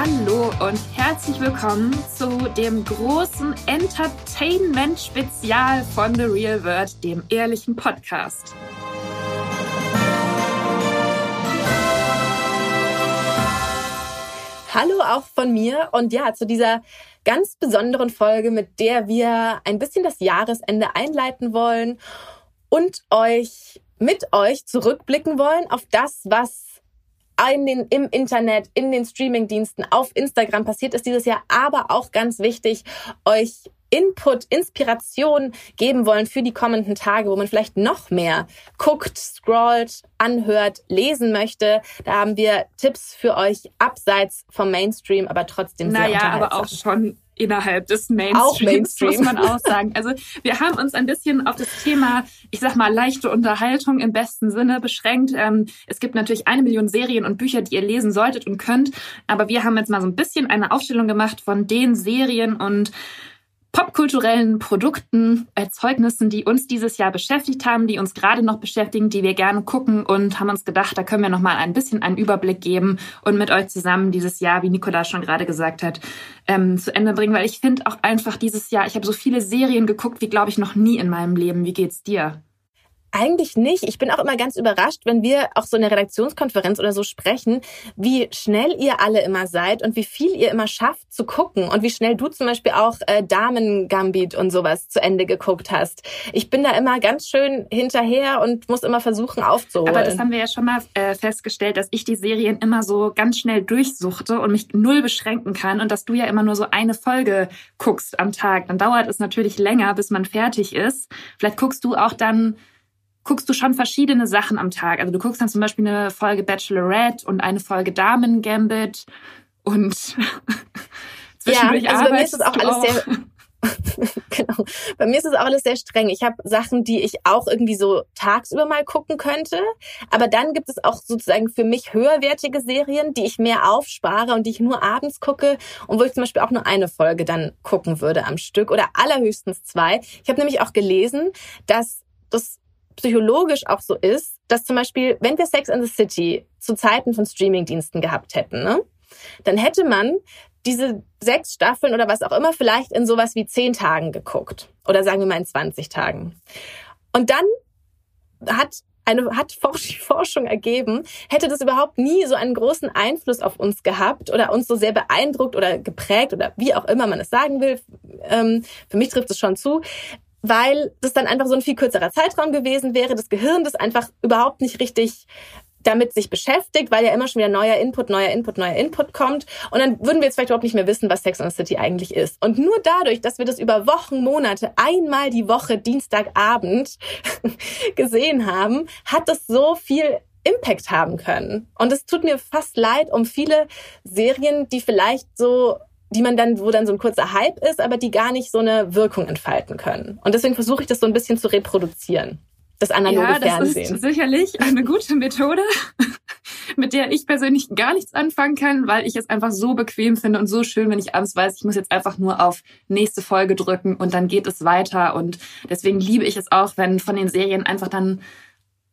Hallo und herzlich willkommen zu dem großen Entertainment-Spezial von The Real World, dem ehrlichen Podcast. Hallo auch von mir und ja, zu dieser ganz besonderen Folge, mit der wir ein bisschen das Jahresende einleiten wollen und euch mit euch zurückblicken wollen auf das, was in den, im Internet, in den Streamingdiensten, auf Instagram passiert ist dieses Jahr, aber auch ganz wichtig, euch Input, Inspiration geben wollen für die kommenden Tage, wo man vielleicht noch mehr guckt, scrollt, anhört, lesen möchte. Da haben wir Tipps für euch abseits vom Mainstream, aber trotzdem sehr Naja, aber auch schon innerhalb des Mainstreams, auch Mainstream. muss man auch sagen. Also wir haben uns ein bisschen auf das Thema, ich sag mal, leichte Unterhaltung im besten Sinne beschränkt. Ähm, es gibt natürlich eine Million Serien und Bücher, die ihr lesen solltet und könnt, aber wir haben jetzt mal so ein bisschen eine Aufstellung gemacht von den Serien und popkulturellen Produkten, Erzeugnissen, die uns dieses Jahr beschäftigt haben, die uns gerade noch beschäftigen, die wir gerne gucken und haben uns gedacht, da können wir noch mal ein bisschen einen Überblick geben und mit euch zusammen dieses Jahr, wie Nicola schon gerade gesagt hat, ähm, zu Ende bringen, weil ich finde auch einfach dieses Jahr, ich habe so viele Serien geguckt, wie glaube ich noch nie in meinem Leben. Wie geht's dir? Eigentlich nicht. Ich bin auch immer ganz überrascht, wenn wir auch so in der Redaktionskonferenz oder so sprechen, wie schnell ihr alle immer seid und wie viel ihr immer schafft zu gucken und wie schnell du zum Beispiel auch äh, Damen Gambit und sowas zu Ende geguckt hast. Ich bin da immer ganz schön hinterher und muss immer versuchen aufzuholen. Aber das haben wir ja schon mal äh, festgestellt, dass ich die Serien immer so ganz schnell durchsuchte und mich null beschränken kann und dass du ja immer nur so eine Folge guckst am Tag. Dann dauert es natürlich länger, bis man fertig ist. Vielleicht guckst du auch dann guckst du schon verschiedene Sachen am Tag. Also du guckst dann zum Beispiel eine Folge Bachelorette und eine Folge Damen Gambit und zwischendurch ja, also bei mir ist es auch alles auch. sehr genau. Bei mir ist es auch alles sehr streng. Ich habe Sachen, die ich auch irgendwie so tagsüber mal gucken könnte. Aber dann gibt es auch sozusagen für mich höherwertige Serien, die ich mehr aufspare und die ich nur abends gucke und wo ich zum Beispiel auch nur eine Folge dann gucken würde am Stück oder allerhöchstens zwei. Ich habe nämlich auch gelesen, dass das psychologisch auch so ist, dass zum Beispiel, wenn wir Sex in the City zu Zeiten von Streamingdiensten gehabt hätten, ne, dann hätte man diese sechs Staffeln oder was auch immer vielleicht in sowas wie zehn Tagen geguckt. Oder sagen wir mal in 20 Tagen. Und dann hat eine, hat Forschung ergeben, hätte das überhaupt nie so einen großen Einfluss auf uns gehabt oder uns so sehr beeindruckt oder geprägt oder wie auch immer man es sagen will. Ähm, für mich trifft es schon zu, weil das dann einfach so ein viel kürzerer Zeitraum gewesen wäre, das Gehirn das einfach überhaupt nicht richtig damit sich beschäftigt, weil ja immer schon wieder neuer Input, neuer Input, neuer Input kommt. Und dann würden wir jetzt vielleicht überhaupt nicht mehr wissen, was Sex and the City eigentlich ist. Und nur dadurch, dass wir das über Wochen, Monate, einmal die Woche, Dienstagabend gesehen haben, hat das so viel Impact haben können. Und es tut mir fast leid um viele Serien, die vielleicht so die man dann, wo dann so ein kurzer Hype ist, aber die gar nicht so eine Wirkung entfalten können. Und deswegen versuche ich das so ein bisschen zu reproduzieren. Das analoge ja, das Fernsehen. Ist sicherlich eine gute Methode, mit der ich persönlich gar nichts anfangen kann, weil ich es einfach so bequem finde und so schön, wenn ich abends weiß, ich muss jetzt einfach nur auf nächste Folge drücken und dann geht es weiter. Und deswegen liebe ich es auch, wenn von den Serien einfach dann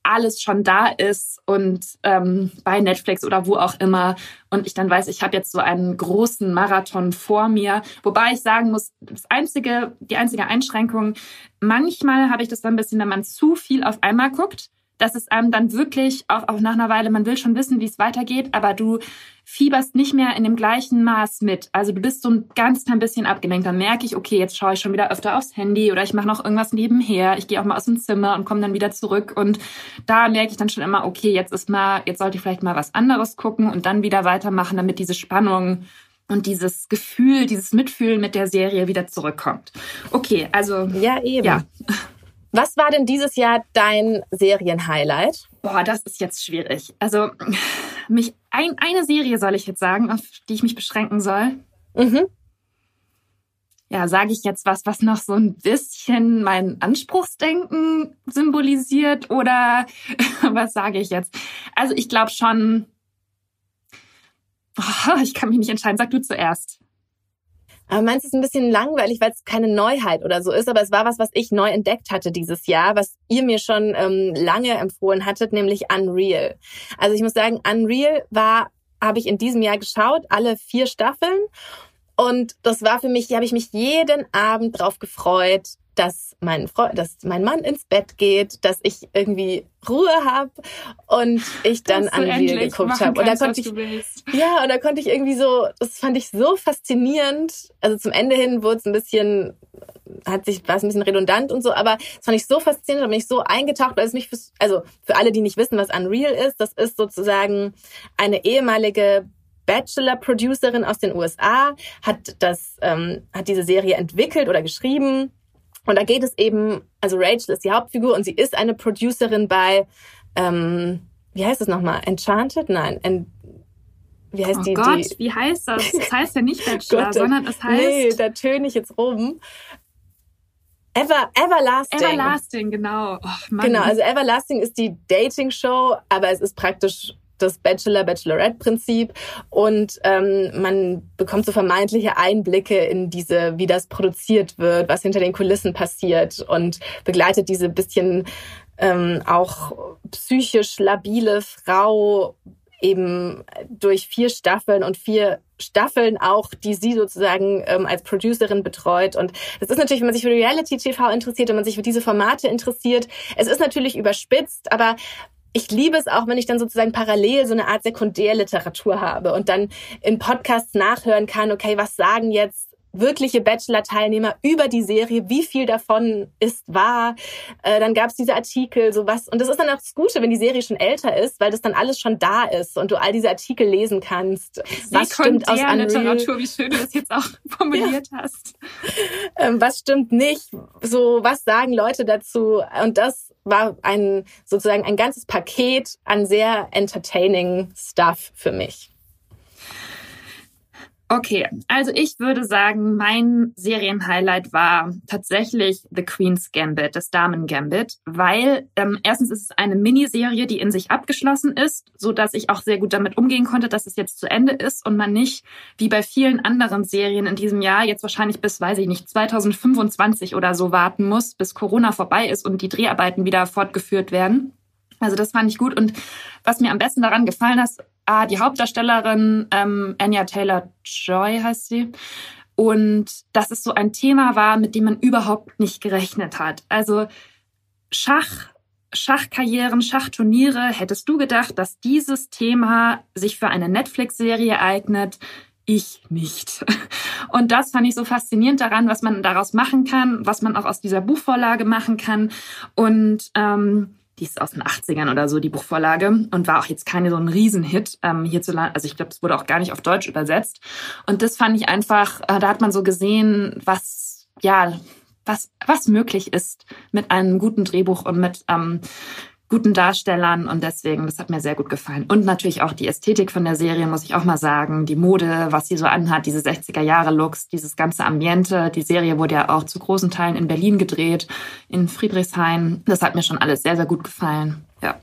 alles schon da ist und ähm, bei Netflix oder wo auch immer und ich dann weiß, ich habe jetzt so einen großen Marathon vor mir. Wobei ich sagen muss, das einzige, die einzige Einschränkung, manchmal habe ich das dann ein bisschen, wenn man zu viel auf einmal guckt, dass es einem dann wirklich auch, auch nach einer Weile, man will schon wissen, wie es weitergeht, aber du fieberst nicht mehr in dem gleichen Maß mit. Also du bist so ein ganz klein bisschen abgelenkt. Dann merke ich, okay, jetzt schaue ich schon wieder öfter aufs Handy oder ich mache noch irgendwas nebenher. Ich gehe auch mal aus dem Zimmer und komme dann wieder zurück. Und da merke ich dann schon immer, okay, jetzt ist mal, jetzt sollte ich vielleicht mal was anderes gucken und dann wieder weitermachen, damit diese Spannung und dieses Gefühl, dieses Mitfühlen mit der Serie wieder zurückkommt. Okay, also. Ja, eben. Ja. Was war denn dieses Jahr dein Serienhighlight? Boah, das ist jetzt schwierig. Also, mich ein, eine Serie soll ich jetzt sagen, auf die ich mich beschränken soll. Mhm. ja, sage ich jetzt was, was noch so ein bisschen mein Anspruchsdenken symbolisiert oder was sage ich jetzt? Also ich glaube schon, oh, ich kann mich nicht entscheiden. Sag du zuerst. Aber meinst du, es ist ein bisschen langweilig, weil es keine Neuheit oder so ist, aber es war was, was ich neu entdeckt hatte dieses Jahr, was ihr mir schon ähm, lange empfohlen hattet, nämlich Unreal. Also ich muss sagen, Unreal war, habe ich in diesem Jahr geschaut, alle vier Staffeln und das war für mich, da habe ich mich jeden Abend drauf gefreut, dass mein Freund, dass mein Mann ins Bett geht, dass ich irgendwie Ruhe habe und ich dann an Real geguckt habe. Und da konnte ich ja, und da konnte ich irgendwie so, das fand ich so faszinierend. Also zum Ende hin wurde es ein bisschen hat sich war es ein bisschen redundant und so, aber das fand ich so faszinierend, da bin ich so eingetaucht, weil es mich für, also für alle, die nicht wissen, was Unreal ist, das ist sozusagen eine ehemalige Bachelor-Producerin aus den USA, hat das, ähm, hat diese Serie entwickelt oder geschrieben. Und da geht es eben, also Rachel ist die Hauptfigur und sie ist eine Producerin bei, ähm, wie heißt es nochmal? Enchanted? Nein, en, wie heißt oh die? Gott, die? wie heißt das? Das heißt ja nicht Bachelor, sondern es heißt. Nee, da töne ich jetzt rum. Ever, Everlasting. Everlasting, genau. Oh, genau, also Everlasting ist die Dating-Show, aber es ist praktisch das Bachelor-Bachelorette-Prinzip und ähm, man bekommt so vermeintliche Einblicke in diese, wie das produziert wird, was hinter den Kulissen passiert und begleitet diese bisschen ähm, auch psychisch labile Frau eben durch vier Staffeln und vier Staffeln auch, die sie sozusagen ähm, als Producerin betreut. Und das ist natürlich, wenn man sich für Reality TV interessiert, wenn man sich für diese Formate interessiert, es ist natürlich überspitzt, aber ich liebe es auch, wenn ich dann sozusagen parallel so eine Art Sekundärliteratur habe und dann in Podcasts nachhören kann, okay, was sagen jetzt wirkliche Bachelor-Teilnehmer über die Serie, wie viel davon ist wahr. Äh, dann gab es diese Artikel, sowas. Und das ist dann auch das Gute, wenn die Serie schon älter ist, weil das dann alles schon da ist und du all diese Artikel lesen kannst. Was stimmt aus Unreal? Literatur, wie schön du das jetzt auch formuliert ja. hast. Ähm, was stimmt nicht? So, was sagen Leute dazu? Und das war ein sozusagen ein ganzes Paket an sehr entertaining Stuff für mich. Okay, also ich würde sagen, mein Serienhighlight war tatsächlich The Queen's Gambit, das Damen Gambit, weil ähm, erstens ist es eine Miniserie, die in sich abgeschlossen ist, so dass ich auch sehr gut damit umgehen konnte, dass es jetzt zu Ende ist und man nicht wie bei vielen anderen Serien in diesem Jahr jetzt wahrscheinlich bis, weiß ich nicht, 2025 oder so warten muss, bis Corona vorbei ist und die Dreharbeiten wieder fortgeführt werden. Also das fand ich gut. Und was mir am besten daran gefallen hat, ah, die Hauptdarstellerin ähm, Anya Taylor Joy heißt sie. Und dass es so ein Thema war, mit dem man überhaupt nicht gerechnet hat. Also Schach, Schachkarrieren, Schachturniere, hättest du gedacht, dass dieses Thema sich für eine Netflix-Serie eignet? Ich nicht. Und das fand ich so faszinierend daran, was man daraus machen kann, was man auch aus dieser Buchvorlage machen kann. Und ähm, die ist aus den 80ern oder so, die Buchvorlage, und war auch jetzt keine so ein Riesenhit ähm, hierzulande. Also ich glaube, es wurde auch gar nicht auf Deutsch übersetzt. Und das fand ich einfach, äh, da hat man so gesehen, was, ja, was, was möglich ist mit einem guten Drehbuch und mit ähm, guten Darstellern und deswegen, das hat mir sehr gut gefallen. Und natürlich auch die Ästhetik von der Serie, muss ich auch mal sagen. Die Mode, was sie so anhat, diese 60er-Jahre-Looks, dieses ganze Ambiente. Die Serie wurde ja auch zu großen Teilen in Berlin gedreht, in Friedrichshain. Das hat mir schon alles sehr, sehr gut gefallen. Ja.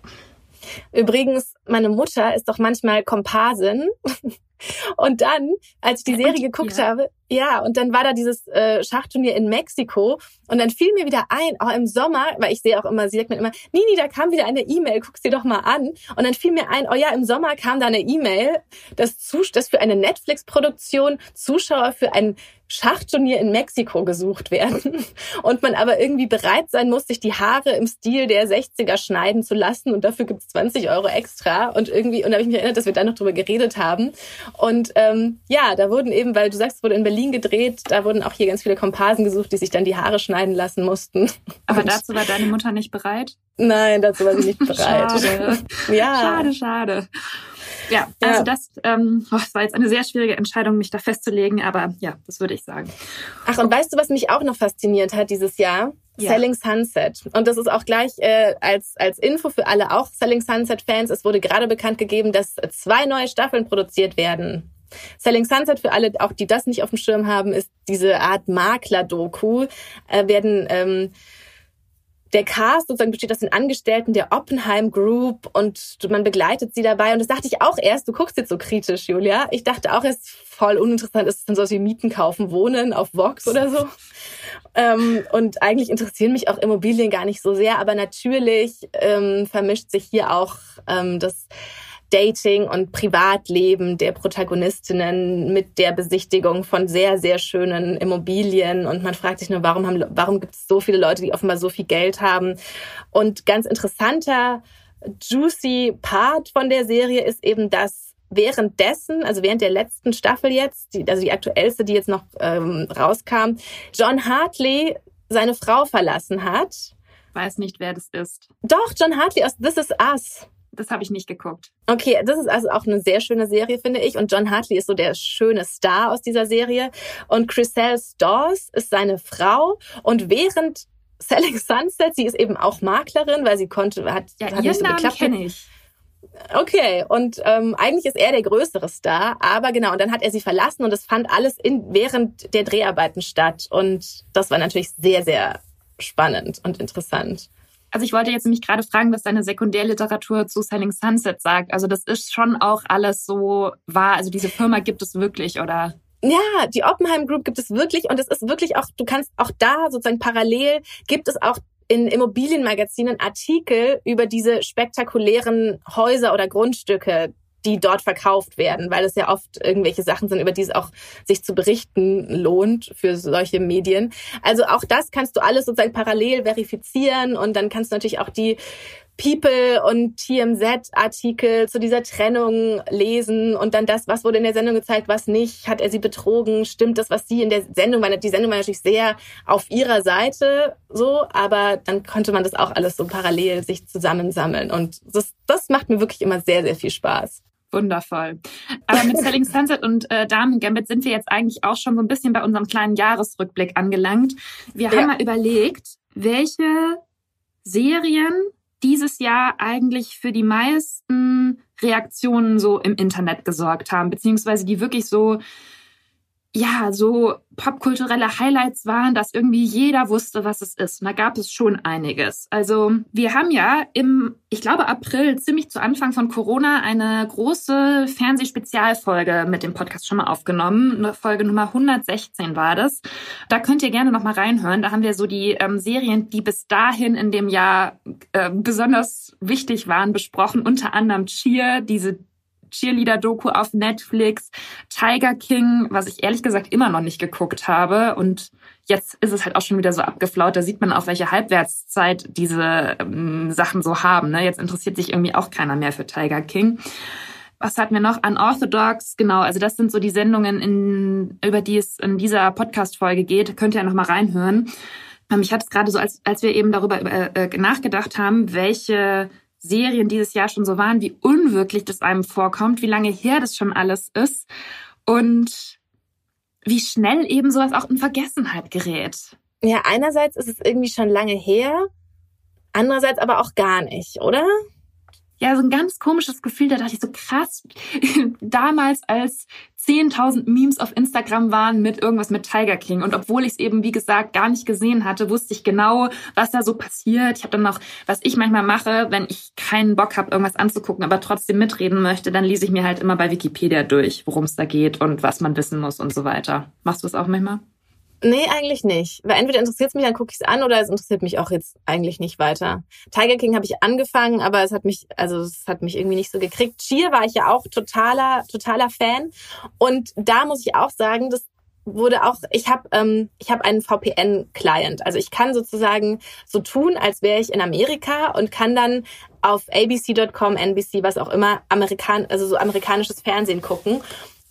Übrigens, meine Mutter ist doch manchmal Komparsin. Und dann, als ich die Serie geguckt ja. habe, ja, und dann war da dieses äh, Schachturnier in Mexiko und dann fiel mir wieder ein, auch im Sommer, weil ich sehe auch immer, sie sagt mir immer, Nini, da kam wieder eine E-Mail, guck's dir doch mal an. Und dann fiel mir ein, oh ja, im Sommer kam da eine E-Mail, dass, dass für eine Netflix-Produktion Zuschauer für ein Schachturnier in Mexiko gesucht werden und man aber irgendwie bereit sein muss, sich die Haare im Stil der 60er schneiden zu lassen und dafür gibt's 20 Euro extra und irgendwie, und da habe ich mich erinnert, dass wir da noch drüber geredet haben und ähm, ja, da wurden eben, weil du sagst, es wurde in Berlin gedreht, da wurden auch hier ganz viele Komparsen gesucht, die sich dann die Haare schneiden lassen mussten. Aber und dazu war deine Mutter nicht bereit? Nein, dazu war sie nicht bereit. schade. Ja. Schade, schade. Ja, also ja. das, ähm, oh, war jetzt eine sehr schwierige Entscheidung, mich da festzulegen, aber ja, das würde ich sagen. Ach, und weißt du, was mich auch noch fasziniert hat dieses Jahr? Ja. Selling Sunset. Und das ist auch gleich äh, als, als Info für alle auch Selling Sunset-Fans. Es wurde gerade bekannt gegeben, dass zwei neue Staffeln produziert werden. Selling Sunset, für alle, auch die das nicht auf dem Schirm haben, ist diese Art Makler-Doku. Äh, werden ähm, der Cast sozusagen besteht aus den Angestellten der Oppenheim Group und man begleitet sie dabei. Und das dachte ich auch erst, du guckst jetzt so kritisch, Julia. Ich dachte auch erst voll uninteressant, ist es dann so wie Mieten kaufen, wohnen auf Vox oder so. Ähm, und eigentlich interessieren mich auch Immobilien gar nicht so sehr, aber natürlich ähm, vermischt sich hier auch ähm, das Dating und Privatleben der Protagonistinnen mit der Besichtigung von sehr, sehr schönen Immobilien. Und man fragt sich nur, warum, haben, warum gibt es so viele Leute, die offenbar so viel Geld haben? Und ganz interessanter, juicy Part von der Serie ist eben, dass währenddessen, also während der letzten Staffel jetzt, die, also die aktuellste, die jetzt noch ähm, rauskam, John Hartley seine Frau verlassen hat. Weiß nicht, wer das ist. Doch, John Hartley aus This Is Us. Das habe ich nicht geguckt. Okay, das ist also auch eine sehr schöne Serie, finde ich. Und John Hartley ist so der schöne Star aus dieser Serie. Und Chriselle Dawes ist seine Frau. Und während Selling Sunset, sie ist eben auch Maklerin, weil sie konnte, hat, ja, hat nicht so geklappt. kenne ich. Okay, und ähm, eigentlich ist er der größere Star, aber genau, und dann hat er sie verlassen und es fand alles in, während der Dreharbeiten statt. Und das war natürlich sehr, sehr spannend und interessant. Also ich wollte jetzt nämlich gerade fragen, was deine Sekundärliteratur zu Selling Sunset sagt. Also das ist schon auch alles so wahr. Also diese Firma gibt es wirklich, oder? Ja, die Oppenheim Group gibt es wirklich und es ist wirklich auch, du kannst auch da sozusagen parallel gibt es auch in Immobilienmagazinen Artikel über diese spektakulären Häuser oder Grundstücke, die dort verkauft werden, weil es ja oft irgendwelche Sachen sind, über die es auch sich zu berichten lohnt für solche Medien. Also auch das kannst du alles sozusagen parallel verifizieren und dann kannst du natürlich auch die People und TMZ-Artikel zu dieser Trennung lesen und dann das, was wurde in der Sendung gezeigt, was nicht, hat er sie betrogen, stimmt das, was sie in der Sendung war. Die Sendung war natürlich sehr auf ihrer Seite so, aber dann konnte man das auch alles so parallel sich zusammensammeln und das, das macht mir wirklich immer sehr, sehr viel Spaß. Wundervoll. Aber mit Selling Sunset und äh, Damen Gambit sind wir jetzt eigentlich auch schon so ein bisschen bei unserem kleinen Jahresrückblick angelangt. Wir ja. haben mal überlegt, welche Serien dieses Jahr eigentlich für die meisten Reaktionen so im Internet gesorgt haben, beziehungsweise die wirklich so ja, so popkulturelle Highlights waren, dass irgendwie jeder wusste, was es ist. Und da gab es schon einiges. Also wir haben ja im, ich glaube, April, ziemlich zu Anfang von Corona, eine große Fernsehspezialfolge mit dem Podcast schon mal aufgenommen. Folge Nummer 116 war das. Da könnt ihr gerne noch mal reinhören. Da haben wir so die ähm, Serien, die bis dahin in dem Jahr äh, besonders wichtig waren, besprochen. Unter anderem Cheer, diese Cheerleader-Doku auf Netflix, Tiger King, was ich ehrlich gesagt immer noch nicht geguckt habe. Und jetzt ist es halt auch schon wieder so abgeflaut. Da sieht man auch, welche Halbwertszeit diese ähm, Sachen so haben. Ne? Jetzt interessiert sich irgendwie auch keiner mehr für Tiger King. Was hatten wir noch? Unorthodox, genau. Also das sind so die Sendungen, in, über die es in dieser Podcast-Folge geht. Könnt ihr ja noch mal reinhören. Ähm, ich hatte es gerade so, als, als wir eben darüber äh, äh nachgedacht haben, welche Serien dieses Jahr schon so waren, wie unwirklich das einem vorkommt, wie lange her das schon alles ist und wie schnell eben sowas auch in Vergessenheit gerät. Ja, einerseits ist es irgendwie schon lange her, andererseits aber auch gar nicht, oder? Ja, so ein ganz komisches Gefühl. Da dachte ich so krass, damals als 10.000 Memes auf Instagram waren mit irgendwas mit Tiger King. Und obwohl ich es eben, wie gesagt, gar nicht gesehen hatte, wusste ich genau, was da so passiert. Ich habe dann noch, was ich manchmal mache, wenn ich keinen Bock habe, irgendwas anzugucken, aber trotzdem mitreden möchte, dann lese ich mir halt immer bei Wikipedia durch, worum es da geht und was man wissen muss und so weiter. Machst du es auch manchmal? Nee, eigentlich nicht. Weil entweder interessiert es mich, dann gucke ich es an, oder es interessiert mich auch jetzt eigentlich nicht weiter. Tiger King habe ich angefangen, aber es hat mich, also es hat mich irgendwie nicht so gekriegt. Cheer war ich ja auch totaler, totaler Fan. Und da muss ich auch sagen, das wurde auch, ich habe ähm, ich habe einen VPN-Client. Also ich kann sozusagen so tun, als wäre ich in Amerika und kann dann auf abc.com, NBC, was auch immer, Amerikan also so amerikanisches Fernsehen gucken.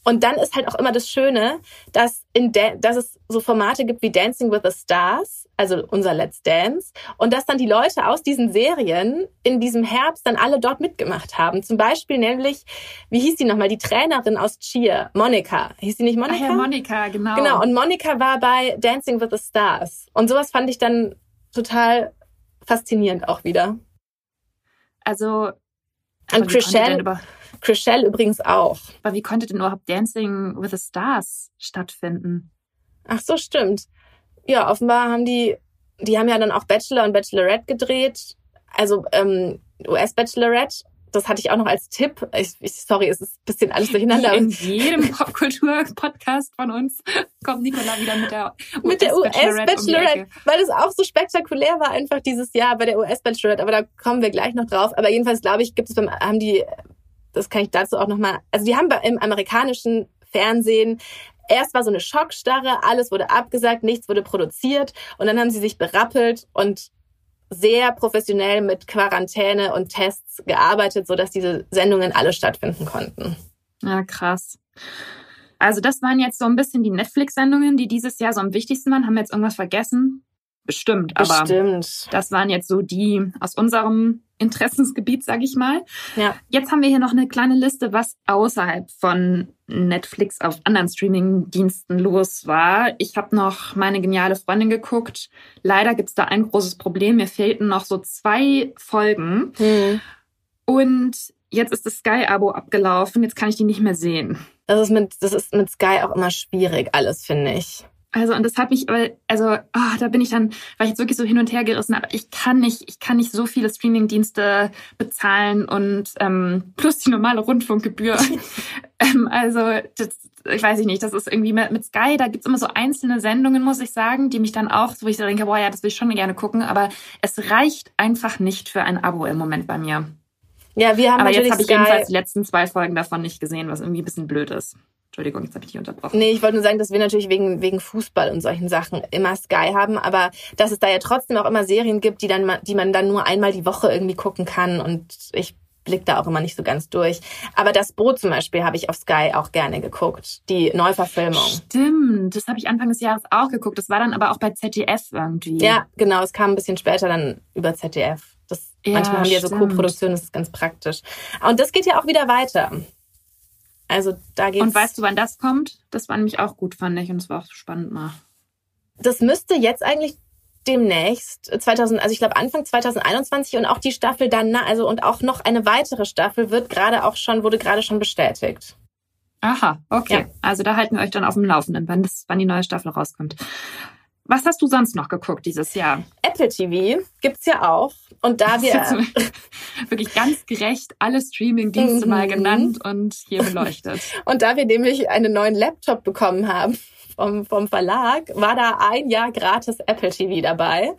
Und dann ist halt auch immer das Schöne, dass, in dass es so Formate gibt wie Dancing with the Stars, also unser Let's Dance, und dass dann die Leute aus diesen Serien in diesem Herbst dann alle dort mitgemacht haben. Zum Beispiel nämlich, wie hieß die nochmal, die Trainerin aus Cheer, Monika. Hieß sie nicht Monika? Ach ja, Monika, genau. Genau, und Monika war bei Dancing with the Stars. Und sowas fand ich dann total faszinierend auch wieder. Also, und Chriselle, Chriselle übrigens auch. Aber wie konnte denn überhaupt Dancing with the Stars stattfinden? Ach so, stimmt. Ja, offenbar haben die, die haben ja dann auch Bachelor und Bachelorette gedreht. Also ähm, US-Bachelorette das hatte ich auch noch als Tipp. Ich, ich, sorry, es ist ein bisschen alles durcheinander. In jedem Popkultur-Podcast von uns kommt Nicola wieder mit der US-Bachelorette. Mit der US-Bachelorette, um weil es auch so spektakulär war einfach dieses Jahr bei der US-Bachelorette. Aber da kommen wir gleich noch drauf. Aber jedenfalls glaube ich, gibt es beim, haben die, das kann ich dazu auch nochmal, also die haben im amerikanischen Fernsehen Erst war so eine Schockstarre, alles wurde abgesagt, nichts wurde produziert und dann haben sie sich berappelt und sehr professionell mit Quarantäne und Tests gearbeitet, sodass diese Sendungen alle stattfinden konnten. Ja, krass. Also das waren jetzt so ein bisschen die Netflix-Sendungen, die dieses Jahr so am wichtigsten waren. Haben wir jetzt irgendwas vergessen? Bestimmt, aber Bestimmt. das waren jetzt so die aus unserem Interessensgebiet, sag ich mal. Ja. Jetzt haben wir hier noch eine kleine Liste, was außerhalb von Netflix auf anderen Streaming-Diensten los war. Ich habe noch meine geniale Freundin geguckt. Leider gibt's da ein großes Problem. Mir fehlten noch so zwei Folgen. Hm. Und jetzt ist das Sky-Abo abgelaufen. Jetzt kann ich die nicht mehr sehen. Das ist mit, das ist mit Sky auch immer schwierig, alles, finde ich. Also und das hat mich, also oh, da bin ich dann, war ich jetzt wirklich so hin und her gerissen, aber ich kann nicht, ich kann nicht so viele Streamingdienste bezahlen und ähm, plus die normale Rundfunkgebühr. ähm, also das, ich weiß nicht, das ist irgendwie mit, mit Sky, da gibt's immer so einzelne Sendungen, muss ich sagen, die mich dann auch, wo ich so denke, boah ja, das will ich schon gerne gucken, aber es reicht einfach nicht für ein Abo im Moment bei mir. Ja, wir haben aber jetzt habe ich jedenfalls die letzten zwei Folgen davon nicht gesehen, was irgendwie ein bisschen blöd ist. Entschuldigung, jetzt habe ich dich unterbrochen. Nee, ich wollte nur sagen, dass wir natürlich wegen, wegen Fußball und solchen Sachen immer Sky haben, aber dass es da ja trotzdem auch immer Serien gibt, die, dann, die man dann nur einmal die Woche irgendwie gucken kann und ich blick da auch immer nicht so ganz durch. Aber das Boot zum Beispiel habe ich auf Sky auch gerne geguckt, die Neuverfilmung. Stimmt, das habe ich Anfang des Jahres auch geguckt. Das war dann aber auch bei ZDF irgendwie. Ja, genau, es kam ein bisschen später dann über ZDF. Das, ja, manchmal haben die ja so Co-Produktionen, das ist ganz praktisch. Und das geht ja auch wieder weiter. Also da geht's. Und weißt du, wann das kommt? Das war nämlich auch gut, fand ich. Und es war auch spannend mal. Das müsste jetzt eigentlich demnächst 2000, also ich glaube Anfang 2021 und auch die Staffel dann, also und auch noch eine weitere Staffel wird gerade auch schon, wurde gerade schon bestätigt. Aha, okay. Ja. Also da halten wir euch dann auf dem Laufenden, wann, das, wann die neue Staffel rauskommt. Was hast du sonst noch geguckt dieses Jahr? Apple TV gibt's ja auch. Und da wir wirklich ganz gerecht alle Streaming-Dienste mal mhm. genannt und hier beleuchtet. und da wir nämlich einen neuen Laptop bekommen haben vom, vom Verlag, war da ein Jahr gratis Apple TV dabei.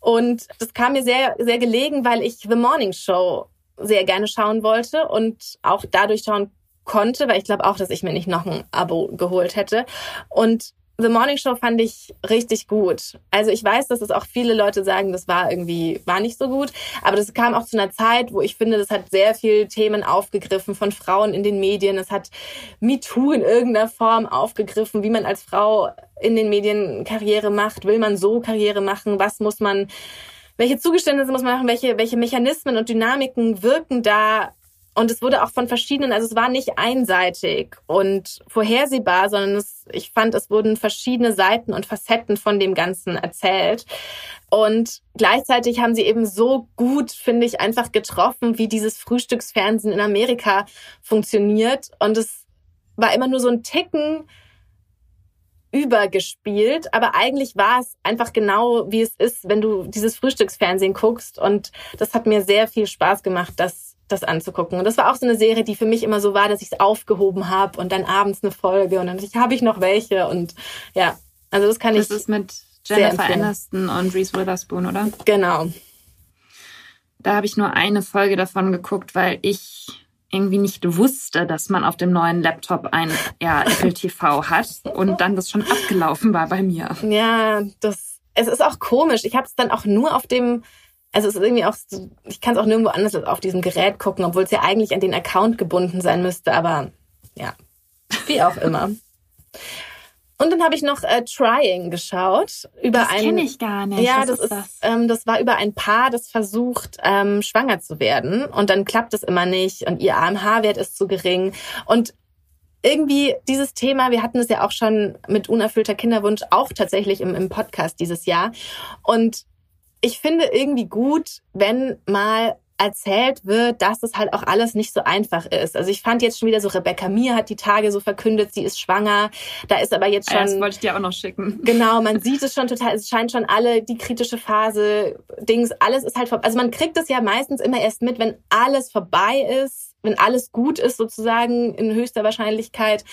Und das kam mir sehr, sehr gelegen, weil ich The Morning Show sehr gerne schauen wollte und auch dadurch schauen konnte, weil ich glaube auch, dass ich mir nicht noch ein Abo geholt hätte. Und The Morning Show fand ich richtig gut. Also ich weiß, dass es auch viele Leute sagen, das war irgendwie, war nicht so gut. Aber das kam auch zu einer Zeit, wo ich finde, das hat sehr viel Themen aufgegriffen von Frauen in den Medien. Es hat MeToo in irgendeiner Form aufgegriffen, wie man als Frau in den Medien Karriere macht. Will man so Karriere machen? Was muss man, welche Zugeständnisse muss man machen? Welche, welche Mechanismen und Dynamiken wirken da und es wurde auch von verschiedenen, also es war nicht einseitig und vorhersehbar, sondern es, ich fand, es wurden verschiedene Seiten und Facetten von dem Ganzen erzählt. Und gleichzeitig haben sie eben so gut, finde ich, einfach getroffen, wie dieses Frühstücksfernsehen in Amerika funktioniert. Und es war immer nur so ein Ticken übergespielt, aber eigentlich war es einfach genau, wie es ist, wenn du dieses Frühstücksfernsehen guckst. Und das hat mir sehr viel Spaß gemacht, das das anzugucken. Und das war auch so eine Serie, die für mich immer so war, dass ich es aufgehoben habe und dann abends eine Folge und dann habe ich noch welche und ja, also das kann das ich. Das ist mit Jennifer Aniston und Reese Witherspoon, oder? Genau. Da habe ich nur eine Folge davon geguckt, weil ich irgendwie nicht wusste, dass man auf dem neuen Laptop ein ja, Apple TV hat und dann das schon abgelaufen war bei mir. Ja, das es ist auch komisch. Ich habe es dann auch nur auf dem also es ist irgendwie auch, ich kann es auch nirgendwo anders als auf diesem Gerät gucken, obwohl es ja eigentlich an den Account gebunden sein müsste, aber ja, wie auch immer. Und dann habe ich noch äh, Trying geschaut über das ein. kenne ich gar nicht. Ja, Was das ist, das? Ähm, das war über ein Paar, das versucht ähm, schwanger zu werden und dann klappt es immer nicht und ihr AMH-Wert ist zu gering und irgendwie dieses Thema, wir hatten es ja auch schon mit unerfüllter Kinderwunsch auch tatsächlich im, im Podcast dieses Jahr und ich finde irgendwie gut, wenn mal erzählt wird, dass es halt auch alles nicht so einfach ist. Also ich fand jetzt schon wieder so, Rebecca Mir hat die Tage so verkündet, sie ist schwanger. Da ist aber jetzt schon... Das wollte ich dir auch noch schicken. Genau, man sieht es schon total, es scheint schon alle, die kritische Phase, Dings, alles ist halt vorbei. Also man kriegt es ja meistens immer erst mit, wenn alles vorbei ist, wenn alles gut ist sozusagen in höchster Wahrscheinlichkeit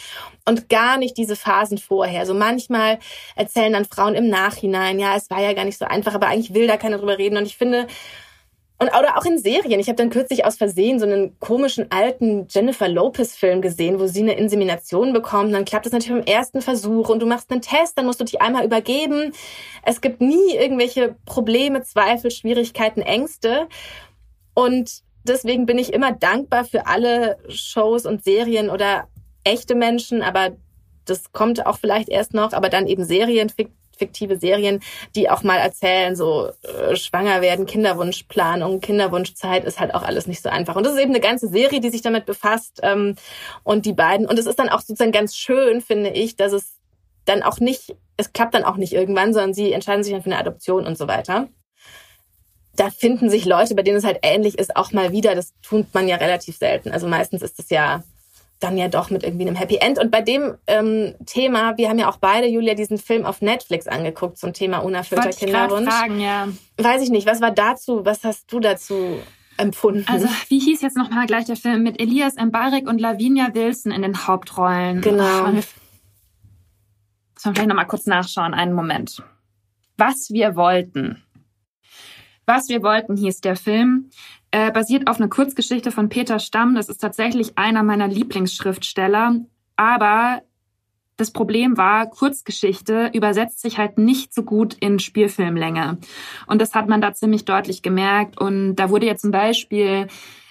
und gar nicht diese Phasen vorher. So manchmal erzählen dann Frauen im Nachhinein, ja, es war ja gar nicht so einfach, aber eigentlich will da keiner drüber reden und ich finde, und oder auch in Serien. Ich habe dann kürzlich aus Versehen so einen komischen alten Jennifer Lopez-Film gesehen, wo sie eine Insemination bekommt. Dann klappt es natürlich im ersten Versuch und du machst einen Test, dann musst du dich einmal übergeben. Es gibt nie irgendwelche Probleme, Zweifel, Schwierigkeiten, Ängste. Und deswegen bin ich immer dankbar für alle Shows und Serien oder echte Menschen, aber das kommt auch vielleicht erst noch, aber dann eben Serien, fiktive Serien, die auch mal erzählen, so äh, schwanger werden, Kinderwunschplanung, Kinderwunschzeit ist halt auch alles nicht so einfach. Und das ist eben eine ganze Serie, die sich damit befasst. Ähm, und die beiden, und es ist dann auch sozusagen ganz schön, finde ich, dass es dann auch nicht, es klappt dann auch nicht irgendwann, sondern sie entscheiden sich dann für eine Adoption und so weiter. Da finden sich Leute, bei denen es halt ähnlich ist, auch mal wieder. Das tut man ja relativ selten. Also meistens ist es ja dann ja doch mit irgendwie einem Happy End. Und bei dem ähm, Thema, wir haben ja auch beide, Julia, diesen Film auf Netflix angeguckt zum Thema unerfüllter Wollte Kinderwunsch. Ich fragen, ja. Weiß ich nicht, was war dazu, was hast du dazu empfunden? Also, wie hieß jetzt nochmal gleich der Film mit Elias Mbarek und Lavinia Wilson in den Hauptrollen? Genau. Muss man vielleicht nochmal kurz nachschauen, einen Moment. Was wir wollten. Was wir wollten hieß der Film. Äh, basiert auf einer Kurzgeschichte von Peter Stamm. Das ist tatsächlich einer meiner Lieblingsschriftsteller. Aber das Problem war, Kurzgeschichte übersetzt sich halt nicht so gut in Spielfilmlänge. Und das hat man da ziemlich deutlich gemerkt. Und da wurde ja zum Beispiel,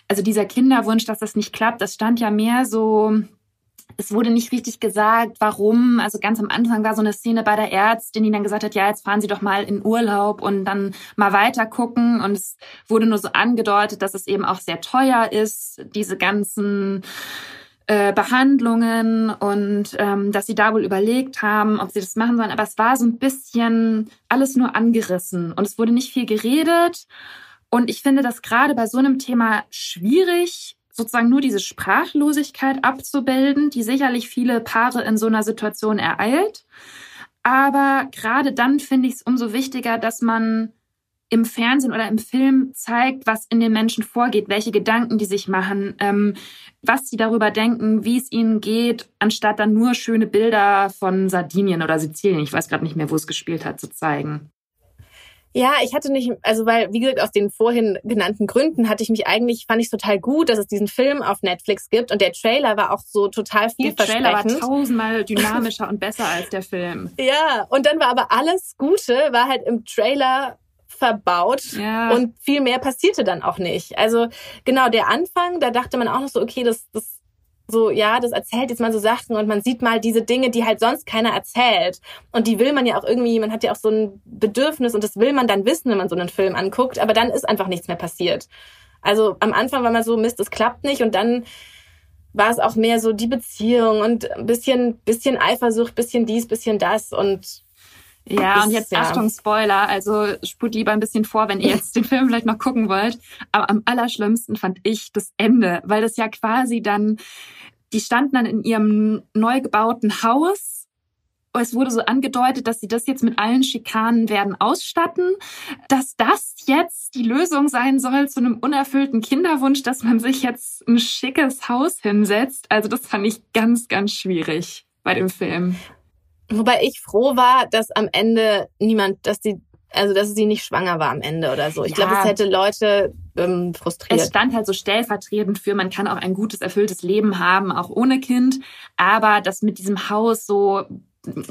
also dieser Kinderwunsch, dass das nicht klappt, das stand ja mehr so es wurde nicht richtig gesagt, warum. Also ganz am Anfang war so eine Szene bei der Ärztin, die dann gesagt hat, ja, jetzt fahren Sie doch mal in Urlaub und dann mal weiter gucken. Und es wurde nur so angedeutet, dass es eben auch sehr teuer ist, diese ganzen äh, Behandlungen und ähm, dass sie da wohl überlegt haben, ob sie das machen sollen. Aber es war so ein bisschen alles nur angerissen und es wurde nicht viel geredet. Und ich finde das gerade bei so einem Thema schwierig, sozusagen nur diese Sprachlosigkeit abzubilden, die sicherlich viele Paare in so einer Situation ereilt. Aber gerade dann finde ich es umso wichtiger, dass man im Fernsehen oder im Film zeigt, was in den Menschen vorgeht, welche Gedanken die sich machen, ähm, was sie darüber denken, wie es ihnen geht, anstatt dann nur schöne Bilder von Sardinien oder Sizilien, ich weiß gerade nicht mehr, wo es gespielt hat, zu zeigen. Ja, ich hatte nicht, also weil, wie gesagt, aus den vorhin genannten Gründen hatte ich mich eigentlich, fand ich total gut, dass es diesen Film auf Netflix gibt und der Trailer war auch so total vielversprechend. Der Trailer war tausendmal dynamischer und besser als der Film. Ja, und dann war aber alles Gute, war halt im Trailer verbaut ja. und viel mehr passierte dann auch nicht. Also genau der Anfang, da dachte man auch noch so, okay, das, das so, ja, das erzählt jetzt mal so Sachen und man sieht mal diese Dinge, die halt sonst keiner erzählt. Und die will man ja auch irgendwie, man hat ja auch so ein Bedürfnis und das will man dann wissen, wenn man so einen Film anguckt, aber dann ist einfach nichts mehr passiert. Also am Anfang war man so, Mist, es klappt nicht und dann war es auch mehr so die Beziehung und ein bisschen, bisschen Eifersucht, bisschen dies, bisschen das und ja, und jetzt ja. Achtung, Spoiler. Also spult lieber ein bisschen vor, wenn ihr jetzt den Film vielleicht noch gucken wollt. Aber am allerschlimmsten fand ich das Ende, weil das ja quasi dann, die standen dann in ihrem neu gebauten Haus. Es wurde so angedeutet, dass sie das jetzt mit allen Schikanen werden ausstatten, dass das jetzt die Lösung sein soll zu einem unerfüllten Kinderwunsch, dass man sich jetzt ein schickes Haus hinsetzt. Also das fand ich ganz, ganz schwierig bei dem Film. Wobei ich froh war, dass am Ende niemand, dass die, also dass sie nicht schwanger war am Ende oder so. Ich ja. glaube, es hätte Leute ähm, frustriert. Es stand halt so stellvertretend für, man kann auch ein gutes, erfülltes Leben haben, auch ohne Kind. Aber das mit diesem Haus so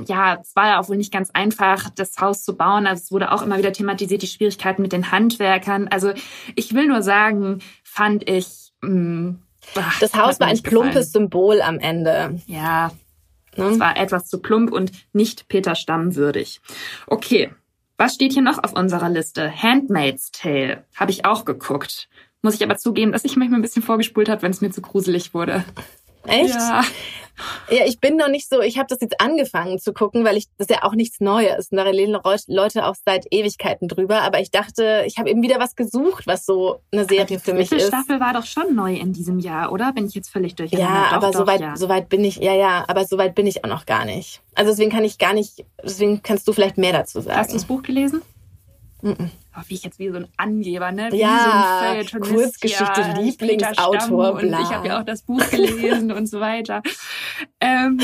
ja, es war ja auch wohl nicht ganz einfach, das Haus zu bauen. Also es wurde auch immer wieder thematisiert, die Schwierigkeiten mit den Handwerkern. Also ich will nur sagen, fand ich. Mh, mm, ach, das Haus war ein plumpes Symbol am Ende. Ja, Ne? Es war etwas zu plump und nicht Peter Stamm würdig. Okay, was steht hier noch auf unserer Liste? Handmaid's Tale habe ich auch geguckt. Muss ich aber zugeben, dass ich manchmal ein bisschen vorgespult habe, wenn es mir zu gruselig wurde. Echt? Ja. Ja, ich bin noch nicht so, ich habe das jetzt angefangen zu gucken, weil ich das ja auch nichts Neues. Und da reden Leute auch seit Ewigkeiten drüber. Aber ich dachte, ich habe eben wieder was gesucht, was so eine Serie für mich ist. Die Staffel war doch schon neu in diesem Jahr, oder? Bin ich jetzt völlig durcheinander? Ja, doch, aber doch, soweit, ja. soweit bin ich, ja, ja, aber soweit bin ich auch noch gar nicht. Also deswegen kann ich gar nicht, deswegen kannst du vielleicht mehr dazu sagen. Hast du das Buch gelesen? Mm -mm. Oh, wie ich jetzt wie so ein Angeber, ne? Wie ja, so ein Kurzgeschichte, ja, Lieblingsautor, und ich habe ja auch das Buch gelesen und so weiter. Ähm,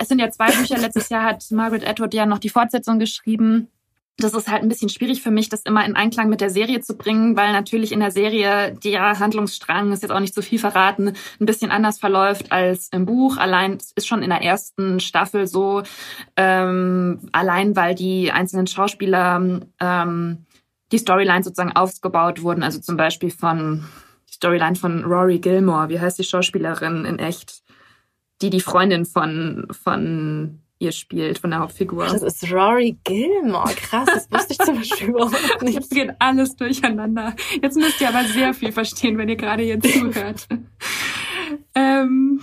es sind ja zwei Bücher. Letztes Jahr hat Margaret Atwood ja noch die Fortsetzung geschrieben. Das ist halt ein bisschen schwierig für mich, das immer in Einklang mit der Serie zu bringen, weil natürlich in der Serie der Handlungsstrang, ist jetzt auch nicht so viel verraten, ein bisschen anders verläuft als im Buch. Allein es ist schon in der ersten Staffel so, ähm, allein weil die einzelnen Schauspieler ähm, die Storyline sozusagen aufgebaut wurden. Also zum Beispiel von die Storyline von Rory Gilmore, wie heißt die Schauspielerin in echt, die die Freundin von von ihr spielt, von der Hauptfigur. Das ist Rory Gilmore. Krass, das wusste ich zum Beispiel überhaupt nicht. Jetzt geht alles durcheinander. Jetzt müsst ihr aber sehr viel verstehen, wenn ihr gerade hier zuhört. ähm,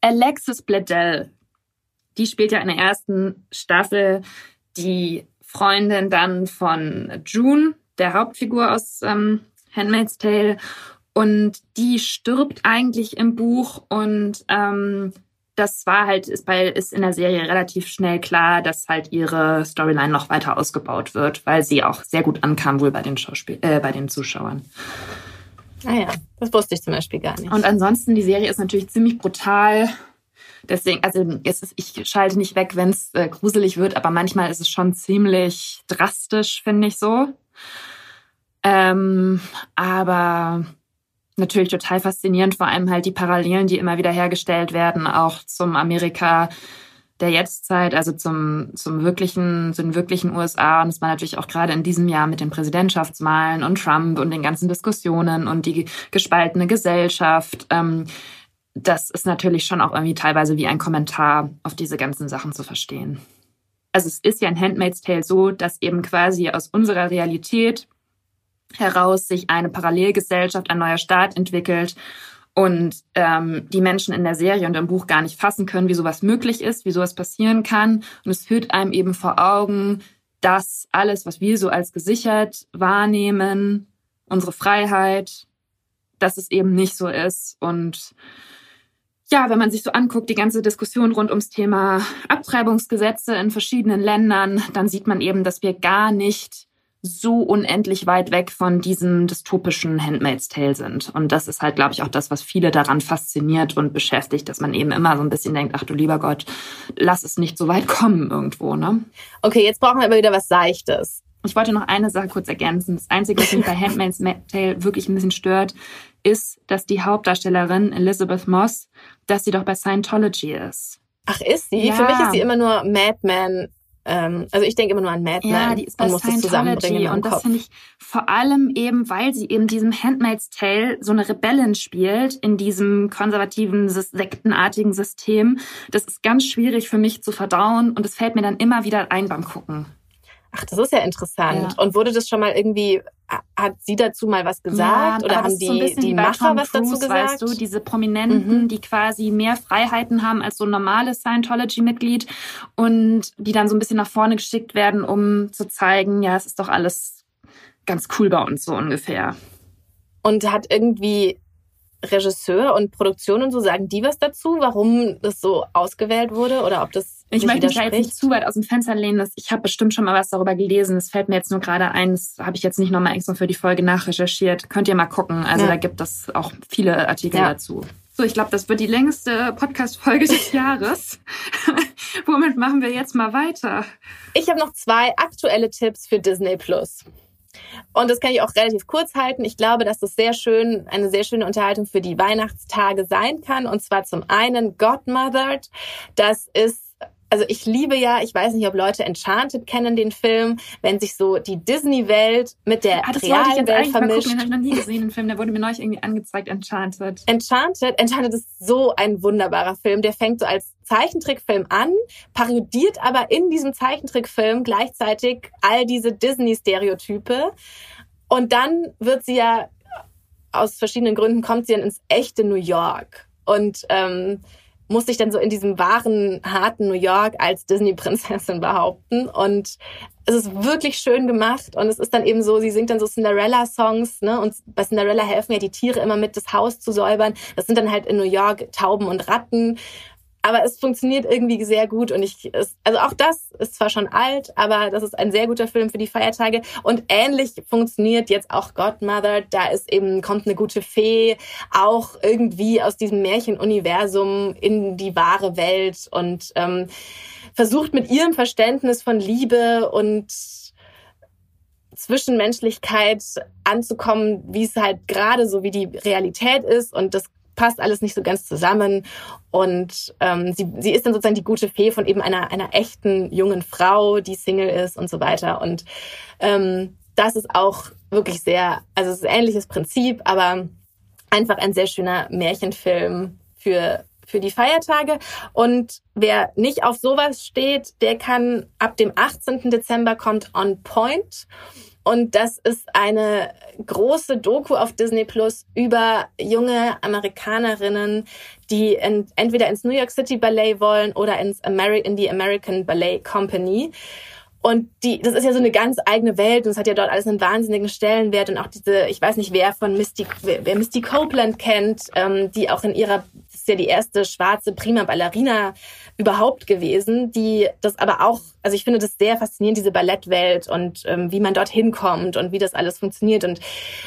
Alexis Bledel, die spielt ja in der ersten Staffel die Freundin dann von June, der Hauptfigur aus ähm, Handmaid's Tale. Und die stirbt eigentlich im Buch und ähm, das war halt, ist, bei, ist in der Serie relativ schnell klar, dass halt ihre Storyline noch weiter ausgebaut wird, weil sie auch sehr gut ankam wohl bei den Schauspiel äh, bei den Zuschauern. Ah ja, das wusste ich zum Beispiel gar nicht. Und ansonsten, die Serie ist natürlich ziemlich brutal. Deswegen, also es ist, ich schalte nicht weg, wenn es äh, gruselig wird, aber manchmal ist es schon ziemlich drastisch, finde ich so. Ähm, aber natürlich total faszinierend, vor allem halt die Parallelen, die immer wieder hergestellt werden, auch zum Amerika der Jetztzeit, also zum, zum wirklichen, zu den wirklichen USA. Und es war natürlich auch gerade in diesem Jahr mit den Präsidentschaftswahlen und Trump und den ganzen Diskussionen und die gespaltene Gesellschaft. Ähm, das ist natürlich schon auch irgendwie teilweise wie ein Kommentar auf diese ganzen Sachen zu verstehen. Also es ist ja in Handmaid's Tale so, dass eben quasi aus unserer Realität heraus sich eine Parallelgesellschaft, ein neuer Staat entwickelt und ähm, die Menschen in der Serie und im Buch gar nicht fassen können, wie sowas möglich ist, wie sowas passieren kann. Und es führt einem eben vor Augen, dass alles, was wir so als gesichert wahrnehmen, unsere Freiheit, dass es eben nicht so ist. Und ja, wenn man sich so anguckt, die ganze Diskussion rund ums Thema Abtreibungsgesetze in verschiedenen Ländern, dann sieht man eben, dass wir gar nicht so unendlich weit weg von diesem dystopischen Handmaid's Tale sind. Und das ist halt, glaube ich, auch das, was viele daran fasziniert und beschäftigt, dass man eben immer so ein bisschen denkt, ach du lieber Gott, lass es nicht so weit kommen irgendwo, ne? Okay, jetzt brauchen wir aber wieder was Seichtes. Ich wollte noch eine Sache kurz ergänzen. Das Einzige, was mich bei Handmaid's Tale wirklich ein bisschen stört, ist, dass die Hauptdarstellerin Elizabeth Moss, dass sie doch bei Scientology ist. Ach, ist sie? Ja. Für mich ist sie immer nur Madman ähm, also ich denke immer nur an Mad Men ja, die ist bei und muss das zusammenbringen Und das finde ich vor allem eben, weil sie eben diesem Handmaid's Tale so eine Rebellin spielt in diesem konservativen, sektenartigen System. Das ist ganz schwierig für mich zu verdauen und es fällt mir dann immer wieder ein beim Gucken. Ach, das ist ja interessant. Ja. Und wurde das schon mal irgendwie, hat sie dazu mal was gesagt? Ja, oder haben die, so die Macher was Cruise, dazu gesagt? Weißt du, diese Prominenten, mhm. die quasi mehr Freiheiten haben als so ein normales Scientology-Mitglied und die dann so ein bisschen nach vorne geschickt werden, um zu zeigen, ja, es ist doch alles ganz cool bei uns so ungefähr. Und hat irgendwie Regisseur und Produktion und so, sagen die was dazu, warum das so ausgewählt wurde oder ob das ich möchte mich da jetzt nicht zu weit aus dem Fenster lehnen. Dass ich habe bestimmt schon mal was darüber gelesen. Das fällt mir jetzt nur gerade ein. Das habe ich jetzt nicht nochmal extra für die Folge nachrecherchiert. Könnt ihr mal gucken. Also ja. da gibt es auch viele Artikel ja. dazu. So, ich glaube, das wird die längste Podcast-Folge des Jahres. Womit machen wir jetzt mal weiter? Ich habe noch zwei aktuelle Tipps für Disney Plus. Und das kann ich auch relativ kurz halten. Ich glaube, dass das sehr schön, eine sehr schöne Unterhaltung für die Weihnachtstage sein kann. Und zwar zum einen Godmothered. Das ist also ich liebe ja, ich weiß nicht, ob Leute Enchanted kennen, den Film, wenn sich so die Disney-Welt mit der ah, realen Welt vermischt. Den habe ich noch nie gesehen, den Film. Der wurde mir neulich irgendwie angezeigt, Enchanted. Enchanted? Enchanted ist so ein wunderbarer Film. Der fängt so als Zeichentrickfilm an, parodiert aber in diesem Zeichentrickfilm gleichzeitig all diese Disney-Stereotype. Und dann wird sie ja, aus verschiedenen Gründen kommt sie dann ins echte New York. Und ähm, muss sich dann so in diesem wahren, harten New York als Disney-Prinzessin behaupten. Und es ist wirklich schön gemacht. Und es ist dann eben so, sie singt dann so Cinderella-Songs, ne? Und bei Cinderella helfen ja die Tiere immer mit, das Haus zu säubern. Das sind dann halt in New York Tauben und Ratten. Aber es funktioniert irgendwie sehr gut und ich, es, also auch das ist zwar schon alt, aber das ist ein sehr guter Film für die Feiertage und ähnlich funktioniert jetzt auch Godmother. Da ist eben, kommt eine gute Fee auch irgendwie aus diesem Märchenuniversum in die wahre Welt und ähm, versucht mit ihrem Verständnis von Liebe und Zwischenmenschlichkeit anzukommen, wie es halt gerade so wie die Realität ist und das passt alles nicht so ganz zusammen. Und ähm, sie, sie ist dann sozusagen die gute Fee von eben einer, einer echten jungen Frau, die Single ist und so weiter. Und ähm, das ist auch wirklich sehr, also es ist ein ähnliches Prinzip, aber einfach ein sehr schöner Märchenfilm für für die Feiertage. Und wer nicht auf sowas steht, der kann ab dem 18. Dezember kommt On Point. Und das ist eine große Doku auf Disney Plus über junge Amerikanerinnen, die in, entweder ins New York City Ballet wollen oder ins Ameri in die American Ballet Company. Und die, das ist ja so eine ganz eigene Welt und es hat ja dort alles einen wahnsinnigen Stellenwert und auch diese, ich weiß nicht, wer von Misty, wer, Misty Copeland kennt, ähm, die auch in ihrer, ist ja die erste schwarze Prima Ballerina überhaupt gewesen, die das aber auch, also ich finde das sehr faszinierend, diese Ballettwelt und ähm, wie man dorthin kommt und wie das alles funktioniert und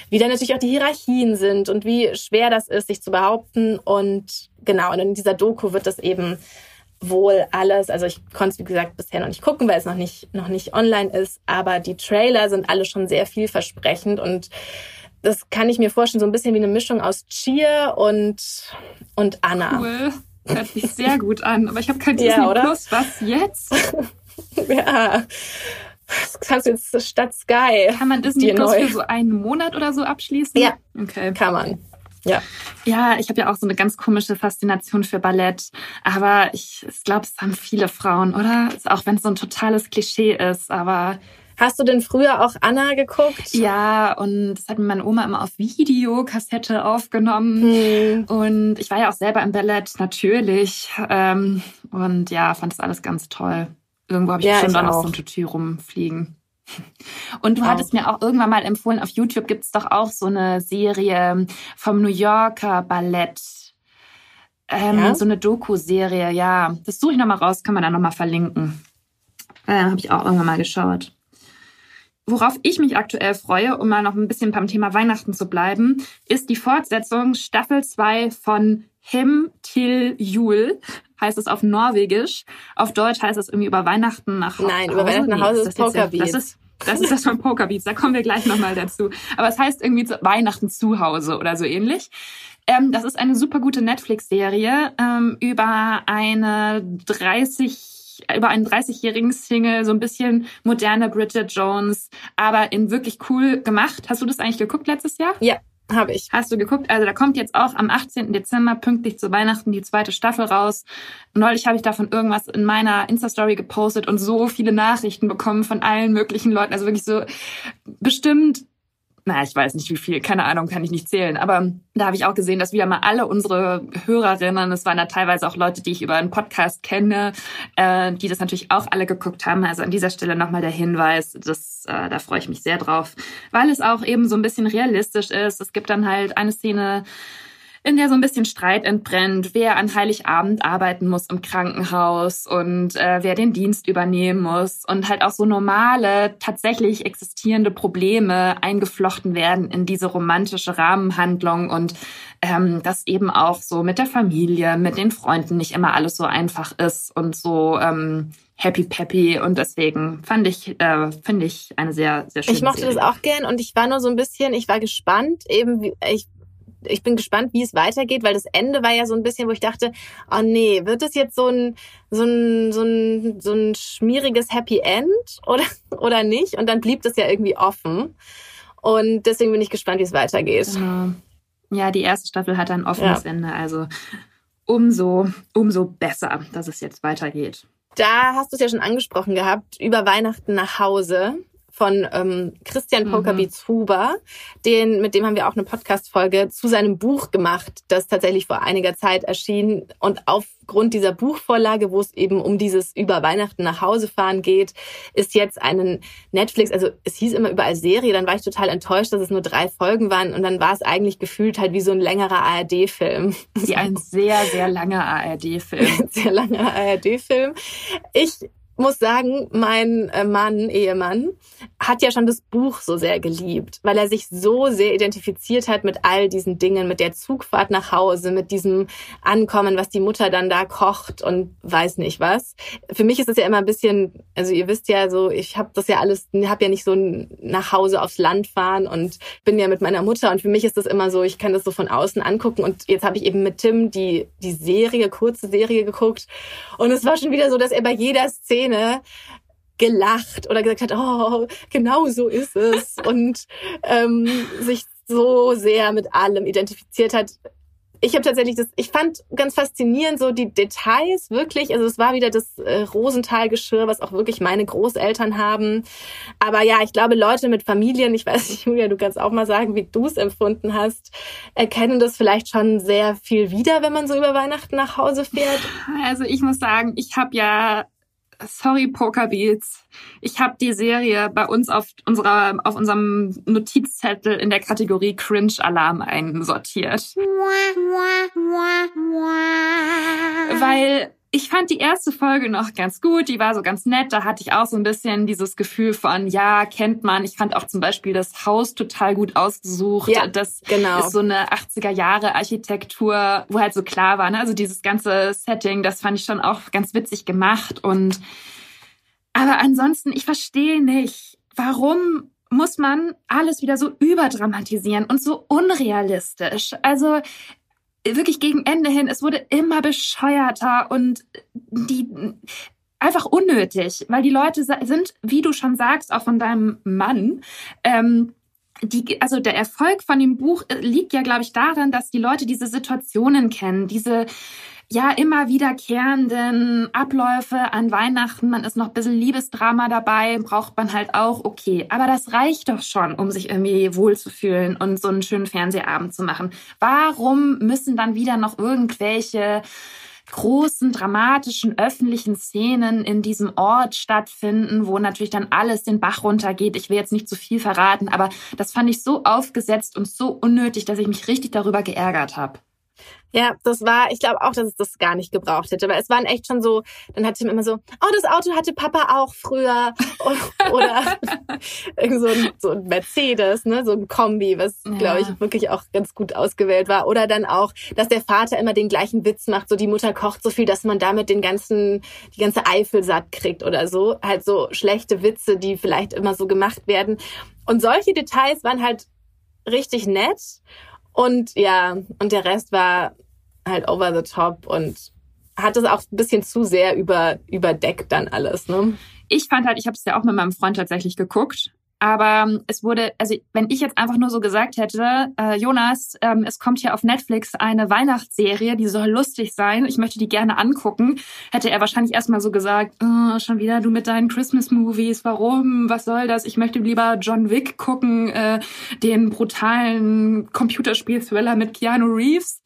wie dann natürlich auch die Hierarchien sind und wie schwer das ist, sich zu behaupten. Und genau, und in dieser Doku wird das eben wohl alles, also ich konnte es wie gesagt bisher noch nicht gucken, weil es noch nicht, noch nicht online ist, aber die Trailer sind alle schon sehr vielversprechend und das kann ich mir vorstellen, so ein bisschen wie eine Mischung aus Cheer und, und Anna. Cool. Hört sich sehr gut an. Aber ich habe kein Disney ja, Plus. Was jetzt? ja. Das kannst du jetzt statt Sky. Kann man Disney Plus neu. für so einen Monat oder so abschließen? Ja. Okay. Kann man. Ja. Ja, ich habe ja auch so eine ganz komische Faszination für Ballett. Aber ich, ich glaube, es haben viele Frauen, oder? Auch wenn es so ein totales Klischee ist. Aber Hast du denn früher auch Anna geguckt? Ja, und das hat mir meine Oma immer auf Videokassette aufgenommen. Hm. Und ich war ja auch selber im Ballett, natürlich. Ähm, und ja, fand das alles ganz toll. Irgendwo habe ich ja, schon da noch so ein Tutu rumfliegen. Und du wow. hattest mir auch irgendwann mal empfohlen, auf YouTube gibt es doch auch so eine Serie vom New Yorker Ballett. Ähm, ja? So eine Doku-Serie, ja. Das suche ich nochmal raus, kann man da nochmal verlinken. Äh, habe ich auch irgendwann mal geschaut. Worauf ich mich aktuell freue, um mal noch ein bisschen beim Thema Weihnachten zu bleiben, ist die Fortsetzung Staffel 2 von Hem til Jul, heißt es auf Norwegisch. Auf Deutsch heißt es irgendwie über Weihnachten nach Hause. Nein, über Weihnachten nach Hause ist Pokerbeats. Das das ist das von Pokerbeats, da kommen wir gleich nochmal dazu. Aber es heißt irgendwie Weihnachten zu Hause oder so ähnlich. Ähm, das ist eine super gute Netflix-Serie ähm, über eine 30 über einen 30-jährigen Single, so ein bisschen moderne Bridget Jones, aber in wirklich cool gemacht. Hast du das eigentlich geguckt letztes Jahr? Ja, habe ich. Hast du geguckt? Also da kommt jetzt auch am 18. Dezember pünktlich zu Weihnachten die zweite Staffel raus. Neulich habe ich davon irgendwas in meiner Insta-Story gepostet und so viele Nachrichten bekommen von allen möglichen Leuten. Also wirklich so bestimmt na, ich weiß nicht wie viel, keine Ahnung, kann ich nicht zählen. Aber da habe ich auch gesehen, dass wieder mal alle unsere Hörerinnen, es waren da teilweise auch Leute, die ich über einen Podcast kenne, äh, die das natürlich auch alle geguckt haben. Also an dieser Stelle nochmal der Hinweis, das, äh, da freue ich mich sehr drauf, weil es auch eben so ein bisschen realistisch ist. Es gibt dann halt eine Szene, in der so ein bisschen Streit entbrennt, wer an Heiligabend arbeiten muss im Krankenhaus und äh, wer den Dienst übernehmen muss und halt auch so normale, tatsächlich existierende Probleme eingeflochten werden in diese romantische Rahmenhandlung und ähm, dass eben auch so mit der Familie, mit den Freunden nicht immer alles so einfach ist und so ähm, happy peppy und deswegen fand ich äh, finde ich eine sehr sehr schöne Ich mochte Serie. das auch gern und ich war nur so ein bisschen, ich war gespannt eben wie ich ich bin gespannt, wie es weitergeht, weil das Ende war ja so ein bisschen, wo ich dachte, oh nee, wird es jetzt so ein, so ein, so ein, so ein schmieriges Happy End oder, oder nicht? Und dann blieb das ja irgendwie offen. Und deswegen bin ich gespannt, wie es weitergeht. Genau. Ja, die erste Staffel hat ein offenes ja. Ende, also umso, umso besser, dass es jetzt weitergeht. Da hast du es ja schon angesprochen gehabt, über Weihnachten nach Hause von ähm, Christian mhm. Pokerbeats Huber. Den, mit dem haben wir auch eine Podcast-Folge zu seinem Buch gemacht, das tatsächlich vor einiger Zeit erschien. Und aufgrund dieser Buchvorlage, wo es eben um dieses über Weihnachten nach Hause fahren geht, ist jetzt einen Netflix, also es hieß immer überall Serie, dann war ich total enttäuscht, dass es nur drei Folgen waren und dann war es eigentlich gefühlt halt wie so ein längerer ARD-Film. Wie ein sehr, sehr langer ARD-Film. sehr langer ARD-Film. Ich muss sagen, mein äh, Mann, Ehemann, hat ja schon das Buch so sehr geliebt, weil er sich so sehr identifiziert hat mit all diesen Dingen, mit der Zugfahrt nach Hause, mit diesem Ankommen, was die Mutter dann da kocht und weiß nicht was. Für mich ist das ja immer ein bisschen, also ihr wisst ja so, ich habe das ja alles, habe ja nicht so nach Hause aufs Land fahren und bin ja mit meiner Mutter. Und für mich ist das immer so, ich kann das so von außen angucken. Und jetzt habe ich eben mit Tim die die Serie, kurze Serie geguckt. Und es war schon wieder so, dass er bei jeder Szene gelacht oder gesagt hat, oh, genau so ist es und ähm, sich so sehr mit allem identifiziert hat. Ich habe tatsächlich das, ich fand ganz faszinierend so die Details wirklich. Also es war wieder das äh, Rosenthal-Geschirr, was auch wirklich meine Großeltern haben. Aber ja, ich glaube, Leute mit Familien, ich weiß nicht, Julia, du kannst auch mal sagen, wie du es empfunden hast, erkennen das vielleicht schon sehr viel wieder, wenn man so über Weihnachten nach Hause fährt. Also ich muss sagen, ich habe ja sorry Pokerbeats, ich habe die Serie bei uns auf unserer auf unserem Notizzettel in der Kategorie Cringe Alarm einsortiert. Weil ich fand die erste Folge noch ganz gut, die war so ganz nett. Da hatte ich auch so ein bisschen dieses Gefühl von, ja, kennt man. Ich fand auch zum Beispiel das Haus total gut ausgesucht. Ja, das genau. ist so eine 80er Jahre Architektur, wo halt so klar war. Ne? Also dieses ganze Setting, das fand ich schon auch ganz witzig gemacht. Und aber ansonsten, ich verstehe nicht, warum muss man alles wieder so überdramatisieren und so unrealistisch. Also wirklich gegen Ende hin, es wurde immer bescheuerter und die einfach unnötig, weil die Leute sind, wie du schon sagst, auch von deinem Mann, ähm, die, also der Erfolg von dem Buch äh, liegt ja, glaube ich, darin, dass die Leute diese Situationen kennen, diese ja immer wiederkehrenden Abläufe an Weihnachten, man ist noch ein bisschen Liebesdrama dabei, braucht man halt auch, okay. Aber das reicht doch schon, um sich irgendwie wohlzufühlen und so einen schönen Fernsehabend zu machen. Warum müssen dann wieder noch irgendwelche großen, dramatischen, öffentlichen Szenen in diesem Ort stattfinden, wo natürlich dann alles den Bach runtergeht. Ich will jetzt nicht zu viel verraten, aber das fand ich so aufgesetzt und so unnötig, dass ich mich richtig darüber geärgert habe. Ja, das war, ich glaube auch, dass es das gar nicht gebraucht hätte, weil es waren echt schon so, dann hatte ich immer so, oh, das Auto hatte Papa auch früher. Oder irgend so ein, so ein Mercedes, ne, so ein Kombi, was ja. glaube ich wirklich auch ganz gut ausgewählt war. Oder dann auch, dass der Vater immer den gleichen Witz macht, so die Mutter kocht so viel, dass man damit den ganzen die ganze Eifel satt kriegt oder so, halt so schlechte Witze, die vielleicht immer so gemacht werden. Und solche Details waren halt richtig nett und ja, und der Rest war halt over the top und hat es auch ein bisschen zu sehr über, überdeckt dann alles, ne? Ich fand halt, ich habe es ja auch mit meinem Freund tatsächlich geguckt aber ähm, es wurde, also wenn ich jetzt einfach nur so gesagt hätte, äh, Jonas, ähm, es kommt hier auf Netflix eine Weihnachtsserie, die soll lustig sein, ich möchte die gerne angucken, hätte er wahrscheinlich erstmal so gesagt, oh, schon wieder du mit deinen Christmas-Movies, warum, was soll das? Ich möchte lieber John Wick gucken, äh, den brutalen Computerspiel-Thriller mit Keanu Reeves.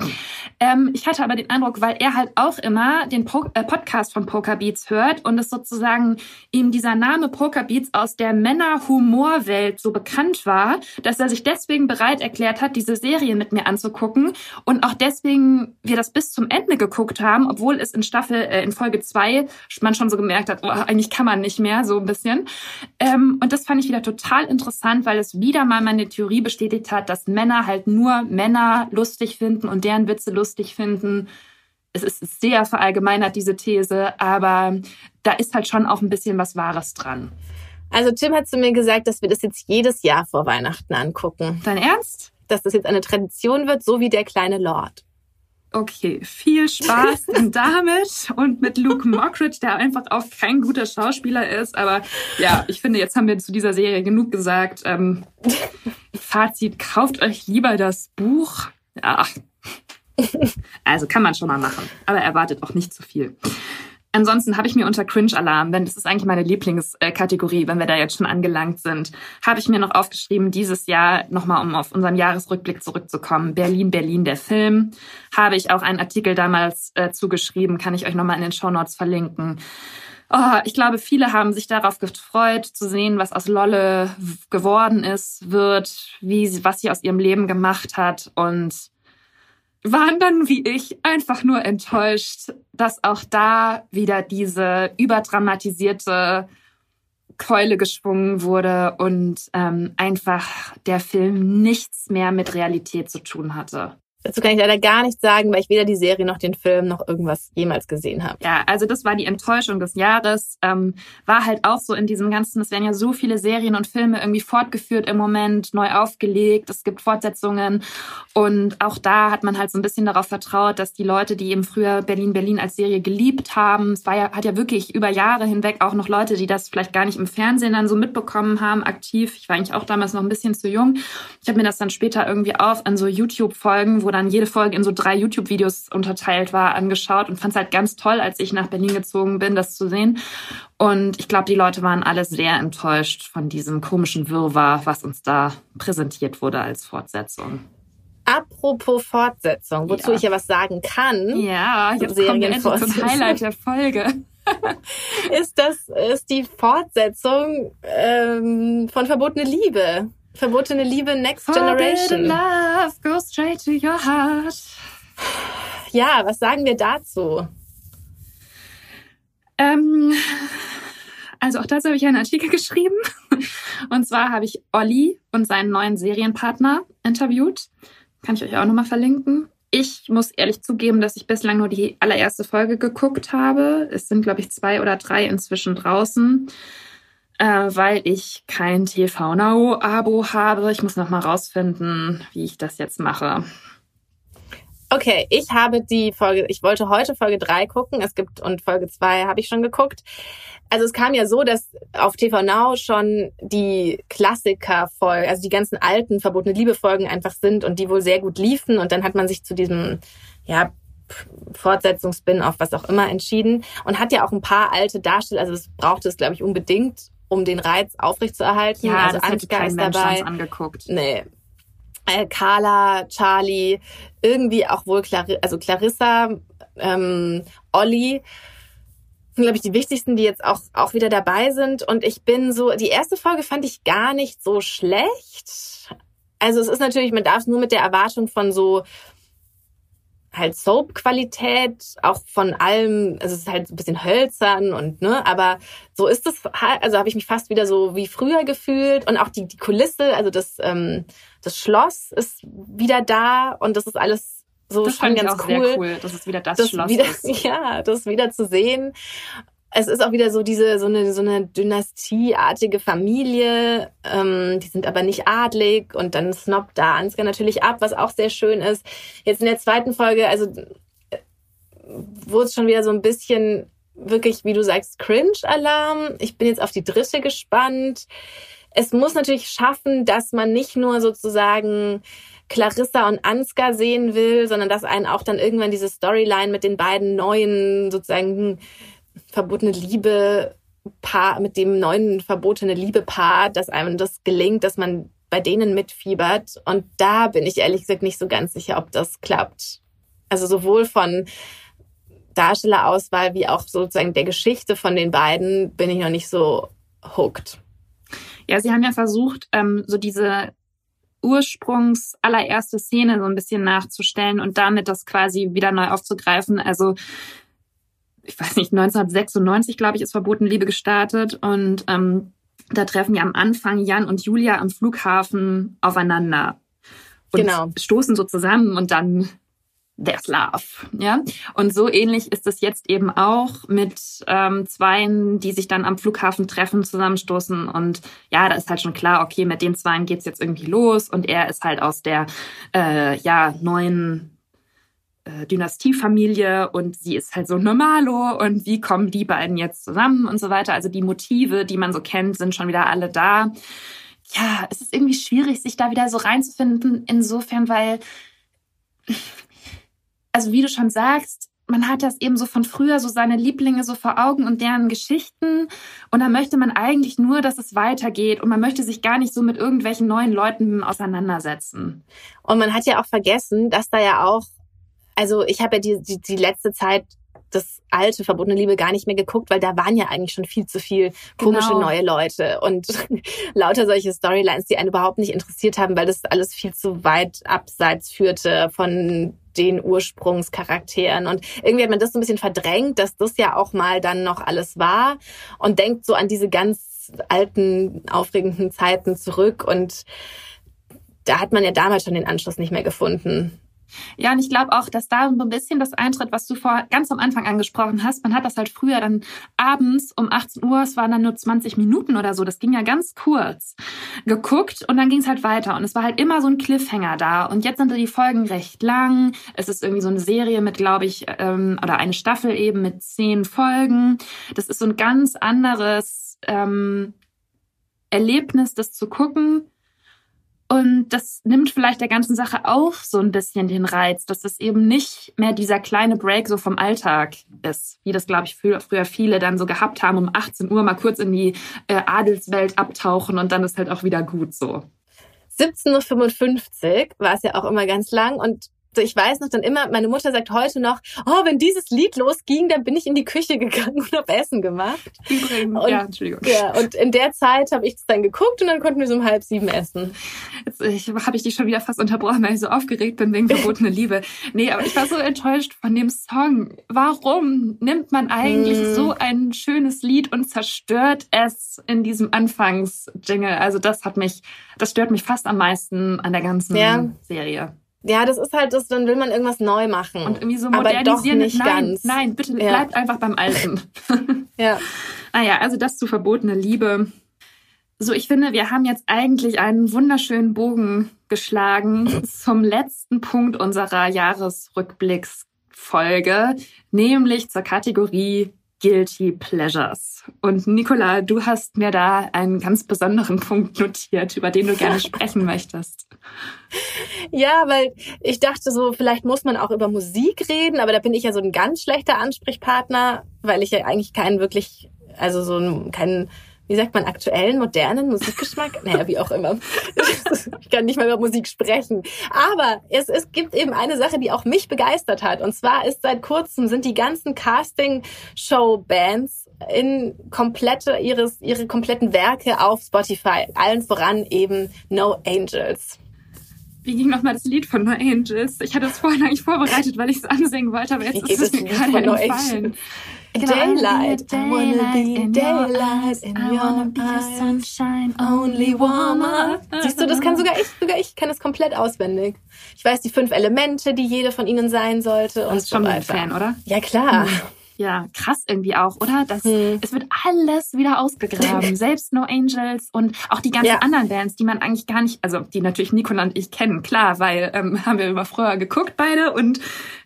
Ähm, ich hatte aber den Eindruck, weil er halt auch immer den po äh, Podcast von Poker Beats hört und es sozusagen ihm dieser Name Poker Beats aus der Männerhumor Humorwelt so bekannt war, dass er sich deswegen bereit erklärt hat, diese Serie mit mir anzugucken und auch deswegen wir das bis zum Ende geguckt haben, obwohl es in Staffel, äh, in Folge zwei man schon so gemerkt hat, oh, eigentlich kann man nicht mehr, so ein bisschen. Ähm, und das fand ich wieder total interessant, weil es wieder mal meine Theorie bestätigt hat, dass Männer halt nur Männer lustig finden und deren Witze lustig finden es ist sehr verallgemeinert, diese These, aber da ist halt schon auch ein bisschen was Wahres dran. Also Tim hat zu mir gesagt, dass wir das jetzt jedes Jahr vor Weihnachten angucken. Dein Ernst? Dass das jetzt eine Tradition wird, so wie der kleine Lord. Okay, viel Spaß damit und mit Luke Mockridge, der einfach auch kein guter Schauspieler ist. Aber ja, ich finde, jetzt haben wir zu dieser Serie genug gesagt. Ähm, Fazit, kauft euch lieber das Buch. Ja, also kann man schon mal machen, aber erwartet auch nicht zu viel. Ansonsten habe ich mir unter Cringe-Alarm, denn das ist eigentlich meine Lieblingskategorie, wenn wir da jetzt schon angelangt sind, habe ich mir noch aufgeschrieben, dieses Jahr, nochmal um auf unseren Jahresrückblick zurückzukommen, Berlin, Berlin, der Film, habe ich auch einen Artikel damals äh, zugeschrieben, kann ich euch nochmal in den Show Notes verlinken. Oh, ich glaube, viele haben sich darauf gefreut, zu sehen, was aus Lolle geworden ist, wird, wie sie, was sie aus ihrem Leben gemacht hat und waren dann wie ich einfach nur enttäuscht, dass auch da wieder diese überdramatisierte Keule geschwungen wurde und ähm, einfach der Film nichts mehr mit Realität zu tun hatte. Dazu kann ich leider gar nichts sagen, weil ich weder die Serie noch den Film noch irgendwas jemals gesehen habe. Ja, also das war die Enttäuschung des Jahres. Ähm, war halt auch so in diesem ganzen, es werden ja so viele Serien und Filme irgendwie fortgeführt im Moment, neu aufgelegt, es gibt Fortsetzungen. Und auch da hat man halt so ein bisschen darauf vertraut, dass die Leute, die eben früher Berlin Berlin als Serie geliebt haben, es war ja, hat ja wirklich über Jahre hinweg auch noch Leute, die das vielleicht gar nicht im Fernsehen dann so mitbekommen haben, aktiv. Ich war eigentlich auch damals noch ein bisschen zu jung. Ich habe mir das dann später irgendwie auf an so YouTube-Folgen, wo dann jede Folge in so drei YouTube-Videos unterteilt war, angeschaut und fand es halt ganz toll, als ich nach Berlin gezogen bin, das zu sehen. Und ich glaube, die Leute waren alle sehr enttäuscht von diesem komischen Wirrwarr, was uns da präsentiert wurde als Fortsetzung. Apropos Fortsetzung, wozu ja. ich ja was sagen kann. Ja, jetzt kommen wir zum Highlight der Folge. ist das ist die Fortsetzung ähm, von Verbotene Liebe. Verbotene Liebe Next Generation. love goes straight to your heart. Ja, was sagen wir dazu? Ähm, also auch dazu habe ich einen Artikel geschrieben. Und zwar habe ich Olli und seinen neuen Serienpartner interviewt. Kann ich euch auch nochmal verlinken. Ich muss ehrlich zugeben, dass ich bislang nur die allererste Folge geguckt habe. Es sind, glaube ich, zwei oder drei inzwischen draußen äh, weil ich kein TV Now Abo habe. Ich muss noch mal rausfinden, wie ich das jetzt mache. Okay, ich habe die Folge, ich wollte heute Folge 3 gucken. Es gibt und Folge 2 habe ich schon geguckt. Also es kam ja so, dass auf TV Now schon die Klassiker-Folgen, also die ganzen alten verbotene Liebe-Folgen einfach sind und die wohl sehr gut liefen. Und dann hat man sich zu diesem, ja, Fortsetzungsspin auf was auch immer entschieden und hat ja auch ein paar alte Darsteller, also das brauchte es, glaube ich, unbedingt, um den Reiz aufrechtzuerhalten. Ja, also das Ansgar ist dabei. angeguckt. Nee. Äh, Carla, Charlie, irgendwie auch wohl Clar also Clarissa, ähm, Olli sind, glaube ich, die wichtigsten, die jetzt auch, auch wieder dabei sind. Und ich bin so, die erste Folge fand ich gar nicht so schlecht. Also es ist natürlich, man darf es nur mit der Erwartung von so halt Soap-Qualität, auch von allem, also es ist halt ein bisschen hölzern und ne, aber so ist es halt, also habe ich mich fast wieder so wie früher gefühlt und auch die, die Kulisse, also das, ähm, das Schloss ist wieder da und das ist alles so das schon ganz cool. cool. Das ist wieder das, das Schloss wieder, ist. Ja, das wieder zu sehen es ist auch wieder so diese so eine so eine Dynastieartige Familie. Ähm, die sind aber nicht adlig und dann snobbt da Ansgar natürlich ab, was auch sehr schön ist. Jetzt in der zweiten Folge, also äh, wurde es schon wieder so ein bisschen wirklich, wie du sagst, Cringe-Alarm. Ich bin jetzt auf die dritte gespannt. Es muss natürlich schaffen, dass man nicht nur sozusagen Clarissa und Ansgar sehen will, sondern dass einen auch dann irgendwann diese Storyline mit den beiden neuen sozusagen verbotene Liebe Paar, mit dem neuen verbotene Liebe Paar, dass einem das gelingt, dass man bei denen mitfiebert. Und da bin ich ehrlich gesagt nicht so ganz sicher, ob das klappt. Also sowohl von Darstellerauswahl wie auch sozusagen der Geschichte von den beiden bin ich noch nicht so hooked. Ja, sie haben ja versucht, ähm, so diese Ursprungs allererste Szene so ein bisschen nachzustellen und damit das quasi wieder neu aufzugreifen. Also ich weiß nicht, 1996, glaube ich, ist Verboten Liebe gestartet und ähm, da treffen ja am Anfang Jan und Julia am Flughafen aufeinander und genau. stoßen so zusammen und dann there's love, ja. Und so ähnlich ist es jetzt eben auch mit ähm, Zweien, die sich dann am Flughafen treffen, zusammenstoßen und ja, da ist halt schon klar, okay, mit den Zweien geht's jetzt irgendwie los und er ist halt aus der äh, ja neuen äh, Dynastiefamilie und sie ist halt so normalo und wie kommen die beiden jetzt zusammen und so weiter. Also die Motive, die man so kennt, sind schon wieder alle da. Ja, es ist irgendwie schwierig, sich da wieder so reinzufinden, insofern, weil, also wie du schon sagst, man hat das eben so von früher, so seine Lieblinge so vor Augen und deren Geschichten. Und dann möchte man eigentlich nur, dass es weitergeht. Und man möchte sich gar nicht so mit irgendwelchen neuen Leuten auseinandersetzen. Und man hat ja auch vergessen, dass da ja auch, also ich habe ja die, die, die letzte Zeit das alte Verbotene Liebe gar nicht mehr geguckt, weil da waren ja eigentlich schon viel zu viel komische genau. neue Leute und lauter solche Storylines, die einen überhaupt nicht interessiert haben, weil das alles viel zu weit abseits führte von den Ursprungscharakteren. Und irgendwie hat man das so ein bisschen verdrängt, dass das ja auch mal dann noch alles war und denkt so an diese ganz alten, aufregenden Zeiten zurück. Und da hat man ja damals schon den Anschluss nicht mehr gefunden. Ja, und ich glaube auch, dass da so ein bisschen das eintritt, was du vor ganz am Anfang angesprochen hast. Man hat das halt früher dann abends um 18 Uhr, es waren dann nur 20 Minuten oder so, das ging ja ganz kurz, geguckt und dann ging es halt weiter. Und es war halt immer so ein Cliffhanger da. Und jetzt sind die Folgen recht lang. Es ist irgendwie so eine Serie mit, glaube ich, ähm, oder eine Staffel eben mit zehn Folgen. Das ist so ein ganz anderes ähm, Erlebnis, das zu gucken und das nimmt vielleicht der ganzen Sache auch so ein bisschen den Reiz, dass es eben nicht mehr dieser kleine Break so vom Alltag ist, wie das, glaube ich, früher, viele dann so gehabt haben, um 18 Uhr mal kurz in die äh, Adelswelt abtauchen und dann ist halt auch wieder gut so. 17.55 Uhr war es ja auch immer ganz lang und ich weiß noch dann immer, meine Mutter sagt heute noch, oh, wenn dieses Lied losging, dann bin ich in die Küche gegangen und habe Essen gemacht. Übrigens, und, ja, Entschuldigung. Ja, und in der Zeit habe ich das dann geguckt und dann konnten wir so um halb sieben essen. Jetzt ich, habe ich dich schon wieder fast unterbrochen, weil ich so aufgeregt bin wegen verbotene Liebe. Nee, aber ich war so enttäuscht von dem Song. Warum nimmt man eigentlich hm. so ein schönes Lied und zerstört es in diesem Anfangs-Jingle? Also das hat mich, das stört mich fast am meisten an der ganzen ja. Serie. Ja, das ist halt das, dann will man irgendwas neu machen. Und irgendwie so modernisieren. Aber doch nicht nein, ganz. Nein, bitte ja. bleibt einfach beim Alten. ja. Naja, also das zu verbotene Liebe. So, ich finde, wir haben jetzt eigentlich einen wunderschönen Bogen geschlagen zum letzten Punkt unserer Jahresrückblicksfolge, nämlich zur Kategorie Guilty Pleasures. Und Nicola, du hast mir da einen ganz besonderen Punkt notiert, über den du gerne sprechen möchtest. Ja, weil ich dachte so, vielleicht muss man auch über Musik reden, aber da bin ich ja so ein ganz schlechter Ansprechpartner, weil ich ja eigentlich keinen wirklich, also so keinen wie sagt man, aktuellen, modernen Musikgeschmack? naja, wie auch immer. ich kann nicht mal über Musik sprechen. Aber es, es gibt eben eine Sache, die auch mich begeistert hat. Und zwar ist seit kurzem sind die ganzen Casting-Show-Bands in komplette ihres, ihre kompletten Werke auf Spotify. Allen voran eben No Angels. Wie ging nochmal das Lied von No Angels? Ich hatte es vorhin eigentlich vorbereitet, weil ich es ansingen wollte, aber jetzt ist es mir gerade entfallen. Daylight, I wanna be daylight in your eyes. sunshine, only warmer. Siehst du, das kann sogar ich, sogar ich kann es komplett auswendig. Ich weiß die fünf Elemente, die jede von ihnen sein sollte und so schon weiter. Fan, oder? Ja, klar. Hm. Ja, krass irgendwie auch, oder? Das, hm. Es wird alles wieder ausgegraben. Selbst No Angels und auch die ganzen ja. anderen Bands, die man eigentlich gar nicht, also die natürlich Nicola und ich kennen, klar, weil ähm, haben wir immer früher geguckt beide und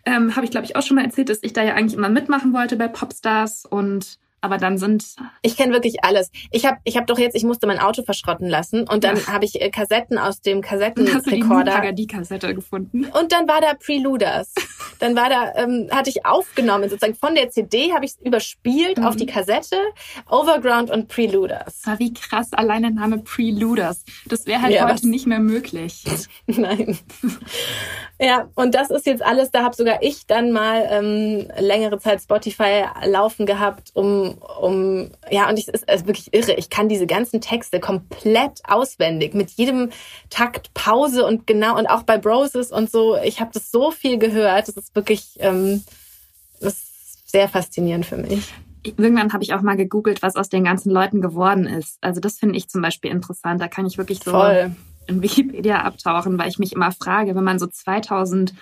ähm, habe ich glaube ich auch schon mal erzählt, dass ich da ja eigentlich immer mitmachen wollte bei Popstars und aber dann sind ich kenne wirklich alles. Ich habe ich hab doch jetzt ich musste mein Auto verschrotten lassen und dann habe ich äh, Kassetten aus dem Kassettenrekorder die Kassette gefunden und dann war da Preluders. dann war da ähm, hatte ich aufgenommen sozusagen von der CD habe ich überspielt mhm. auf die Kassette Overground und Preluders. War wie krass allein der Name Preluders. Das wäre halt ja, heute was? nicht mehr möglich. Nein. ja, und das ist jetzt alles, da habe sogar ich dann mal ähm, längere Zeit Spotify laufen gehabt, um um, ja, und es ist wirklich irre. Ich kann diese ganzen Texte komplett auswendig, mit jedem Takt Pause und genau, und auch bei Broses und so. Ich habe das so viel gehört. Das ist wirklich, ähm, das ist sehr faszinierend für mich. Irgendwann habe ich auch mal gegoogelt, was aus den ganzen Leuten geworden ist. Also das finde ich zum Beispiel interessant. Da kann ich wirklich so Voll in Wikipedia abtauchen, weil ich mich immer frage, wenn man so 2005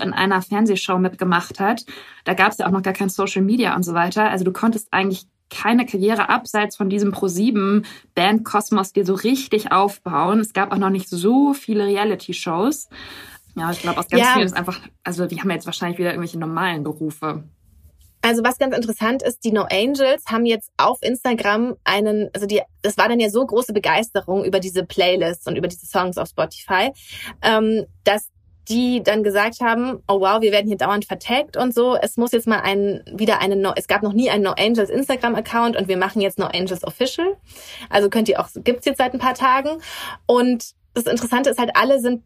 in einer Fernsehshow mitgemacht hat, da gab es ja auch noch gar kein Social Media und so weiter. Also du konntest eigentlich keine Karriere abseits von diesem Pro7 Band Kosmos dir so richtig aufbauen. Es gab auch noch nicht so viele Reality-Shows. Ja, ich glaube, aus ganz ja. vielen ist einfach, also die haben jetzt wahrscheinlich wieder irgendwelche normalen Berufe. Also was ganz interessant ist, die No Angels haben jetzt auf Instagram einen, also die, das war dann ja so große Begeisterung über diese Playlists und über diese Songs auf Spotify, ähm, dass die dann gesagt haben, oh wow, wir werden hier dauernd vertaggt und so. Es muss jetzt mal ein, wieder eine, no, es gab noch nie einen No Angels Instagram-Account und wir machen jetzt No Angels Official. Also könnt ihr auch, gibt's jetzt seit ein paar Tagen. Und das Interessante ist halt, alle sind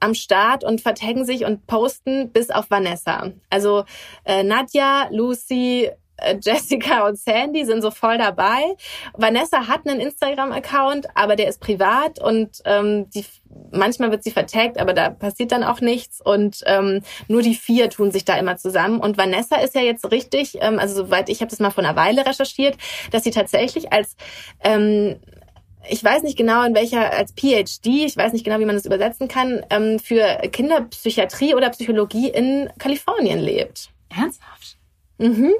am Start und vertaggen sich und posten bis auf Vanessa. Also äh, Nadja, Lucy, äh, Jessica und Sandy sind so voll dabei. Vanessa hat einen Instagram-Account, aber der ist privat und ähm, die, manchmal wird sie vertagt, aber da passiert dann auch nichts. Und ähm, nur die vier tun sich da immer zusammen. Und Vanessa ist ja jetzt richtig, ähm, also soweit ich habe das mal vor einer Weile recherchiert, dass sie tatsächlich als ähm, ich weiß nicht genau in welcher, als PhD, ich weiß nicht genau, wie man das übersetzen kann, ähm, für Kinderpsychiatrie oder Psychologie in Kalifornien lebt. Ernsthaft? Mhm.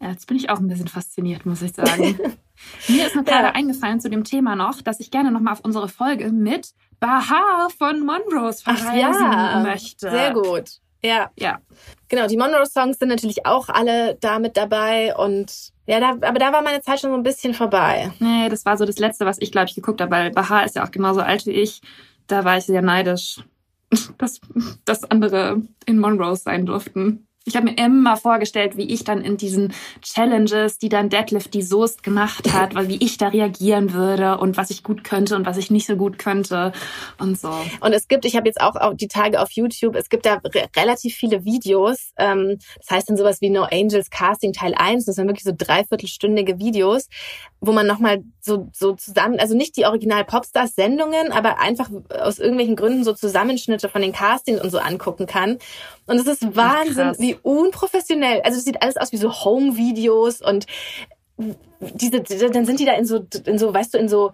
Ja, jetzt bin ich auch ein bisschen fasziniert, muss ich sagen. Mir ist nur gerade ja. eingefallen zu dem Thema noch, dass ich gerne nochmal auf unsere Folge mit Baha von Monrose verweisen ja. möchte. Sehr gut. Ja. Ja. Genau, die Monroe-Songs sind natürlich auch alle da mit dabei und ja, da, aber da war meine Zeit schon so ein bisschen vorbei. Nee, das war so das Letzte, was ich, glaube ich, geguckt habe, weil Baha ist ja auch genauso alt wie ich. Da war ich sehr neidisch, dass, dass andere in Monrose sein durften. Ich habe mir immer vorgestellt, wie ich dann in diesen Challenges, die dann Deadlift die Soest gemacht hat, weil wie ich da reagieren würde und was ich gut könnte und was ich nicht so gut könnte und so. Und es gibt, ich habe jetzt auch die Tage auf YouTube, es gibt da re relativ viele Videos. Ähm, das heißt dann sowas wie No Angels Casting Teil 1. Das sind wirklich so dreiviertelstündige Videos, wo man nochmal so, so zusammen, also nicht die Original Popstars Sendungen, aber einfach aus irgendwelchen Gründen so Zusammenschnitte von den Castings und so angucken kann. Und es ist Wahnsinn, Ach, wie unprofessionell. Also es sieht alles aus wie so Home-Videos und diese, dann sind die da in so, in so, weißt du, in so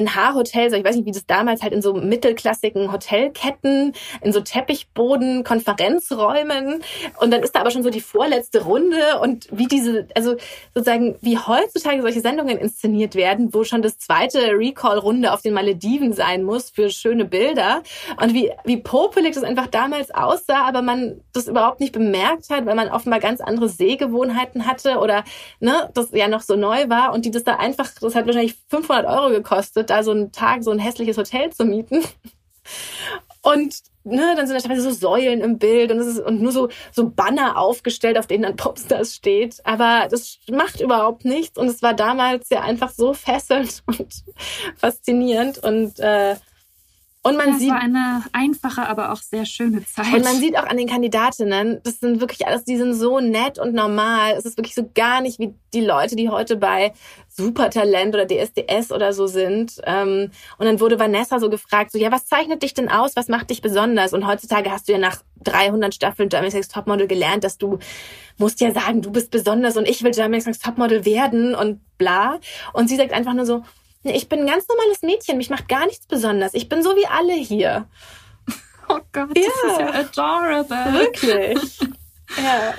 NH-Hotels, ich weiß nicht, wie das damals halt in so mittelklassigen Hotelketten, in so Teppichboden, Konferenzräumen und dann ist da aber schon so die vorletzte Runde. Und wie diese, also sozusagen, wie heutzutage solche Sendungen inszeniert werden, wo schon das zweite Recall-Runde auf den Malediven sein muss für schöne Bilder. Und wie, wie popelig das einfach damals aussah, aber man das überhaupt nicht bemerkt hat, weil man offenbar ganz andere Sehgewohnheiten hatte oder, ne, das ja noch so neu war und die das da einfach, das hat wahrscheinlich 500 Euro gekostet, da so einen Tag so ein hässliches Hotel zu mieten. Und ne, dann sind da teilweise so Säulen im Bild und, ist, und nur so, so Banner aufgestellt, auf denen dann Popstars steht. Aber das macht überhaupt nichts. Und es war damals ja einfach so fesselnd und faszinierend. Und äh, und man das sieht war eine einfache, aber auch sehr schöne Zeit. Und man sieht auch an den Kandidatinnen, das sind wirklich alles, die sind so nett und normal. Es ist wirklich so gar nicht wie die Leute, die heute bei Supertalent oder DSDS oder so sind. Ähm, und dann wurde Vanessa so gefragt, so ja, was zeichnet dich denn aus? Was macht dich besonders? Und heutzutage hast du ja nach 300 Staffeln Germany's Next Topmodel gelernt, dass du musst ja sagen, du bist besonders und ich will Germany's Next Topmodel werden und bla. Und sie sagt einfach nur so, ich bin ein ganz normales Mädchen. Mich macht gar nichts besonders. Ich bin so wie alle hier. Oh Gott, ja. das ist ja adorable. Wirklich. ja.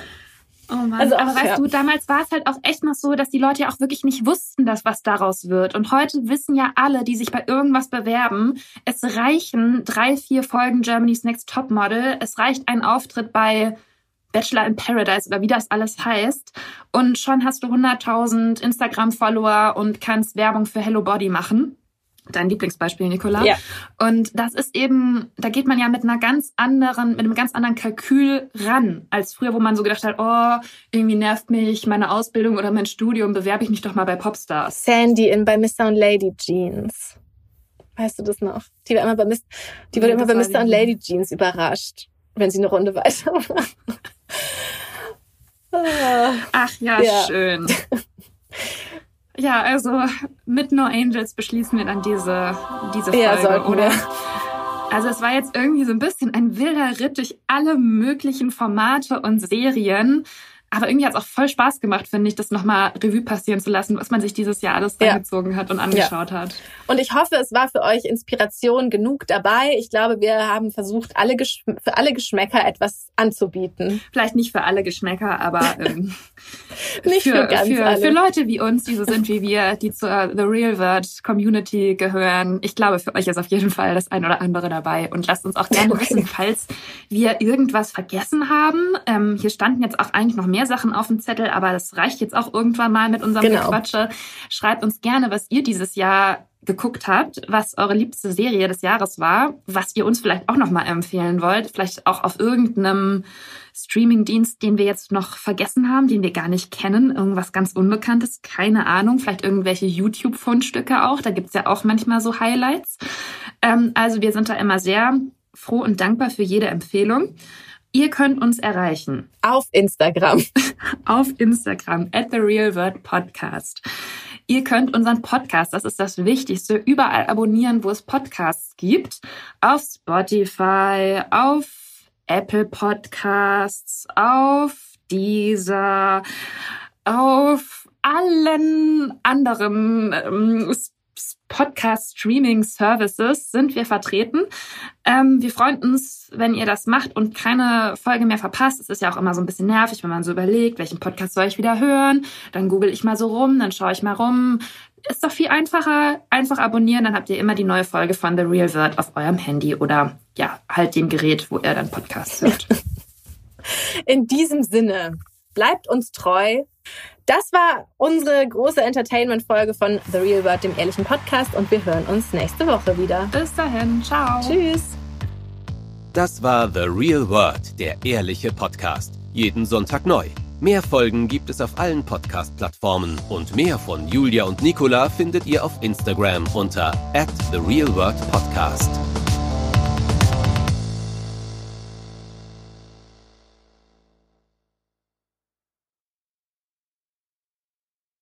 Oh Mann. Also, aber weißt ja. du, damals war es halt auch echt noch so, dass die Leute ja auch wirklich nicht wussten, dass was daraus wird. Und heute wissen ja alle, die sich bei irgendwas bewerben, es reichen drei, vier Folgen Germany's Next Topmodel. Es reicht ein Auftritt bei Bachelor in Paradise oder wie das alles heißt. Und schon hast du 100.000 Instagram-Follower und kannst Werbung für Hello Body machen. Dein Lieblingsbeispiel, Nicola. Ja. Und das ist eben, da geht man ja mit einer ganz anderen, mit einem ganz anderen Kalkül ran, als früher, wo man so gedacht hat, oh, irgendwie nervt mich meine Ausbildung oder mein Studium, bewerbe ich mich doch mal bei Popstars. Sandy in bei Mr. und Lady Jeans. Weißt du das noch? Die war immer bei Mr. Die wurde ja, immer bei Mr. und Lady Jeans überrascht, wenn sie eine Runde weitermacht. Ach ja, ja. schön. Ja, also mit No Angels beschließen wir dann diese, diese Folge, ja, oder? Wir. Also es war jetzt irgendwie so ein bisschen ein wilder Ritt durch alle möglichen Formate und Serien. Aber irgendwie hat es auch voll Spaß gemacht, finde ich, das nochmal Revue passieren zu lassen, was man sich dieses Jahr alles ja. angezogen hat und angeschaut ja. hat. Und ich hoffe, es war für euch Inspiration genug dabei. Ich glaube, wir haben versucht, alle für alle Geschmäcker etwas anzubieten. Vielleicht nicht für alle Geschmäcker, aber ähm, nicht für, für, ganz für, alle. für Leute wie uns, die so sind wie wir, die zur The Real World Community gehören. Ich glaube, für euch ist auf jeden Fall das ein oder andere dabei. Und lasst uns auch gerne okay. wissen, falls wir irgendwas vergessen haben. Ähm, hier standen jetzt auch eigentlich noch mehr mehr Sachen auf dem Zettel, aber das reicht jetzt auch irgendwann mal mit unserem genau. Gequatsche. Schreibt uns gerne, was ihr dieses Jahr geguckt habt, was eure liebste Serie des Jahres war, was ihr uns vielleicht auch nochmal empfehlen wollt, vielleicht auch auf irgendeinem Streamingdienst, den wir jetzt noch vergessen haben, den wir gar nicht kennen, irgendwas ganz Unbekanntes, keine Ahnung, vielleicht irgendwelche YouTube-Fundstücke auch, da gibt's ja auch manchmal so Highlights. Ähm, also wir sind da immer sehr froh und dankbar für jede Empfehlung. Ihr könnt uns erreichen. Auf Instagram. Auf Instagram, at the Real Word Podcast. Ihr könnt unseren Podcast, das ist das Wichtigste, überall abonnieren, wo es Podcasts gibt. Auf Spotify, auf Apple Podcasts, auf dieser, auf allen anderen ähm, Podcast-Streaming-Services sind wir vertreten. Ähm, wir freuen uns, wenn ihr das macht und keine Folge mehr verpasst. Es ist ja auch immer so ein bisschen nervig, wenn man so überlegt, welchen Podcast soll ich wieder hören. Dann google ich mal so rum, dann schaue ich mal rum. Ist doch viel einfacher. Einfach abonnieren, dann habt ihr immer die neue Folge von The Real World auf eurem Handy oder ja, halt dem Gerät, wo ihr dann Podcasts hört. In diesem Sinne, bleibt uns treu. Das war unsere große Entertainment-Folge von The Real World, dem ehrlichen Podcast. Und wir hören uns nächste Woche wieder. Bis dahin. Ciao. Tschüss. Das war The Real World, der ehrliche Podcast. Jeden Sonntag neu. Mehr Folgen gibt es auf allen Podcast-Plattformen und mehr von Julia und Nicola findet ihr auf Instagram unter at The Real World Podcast.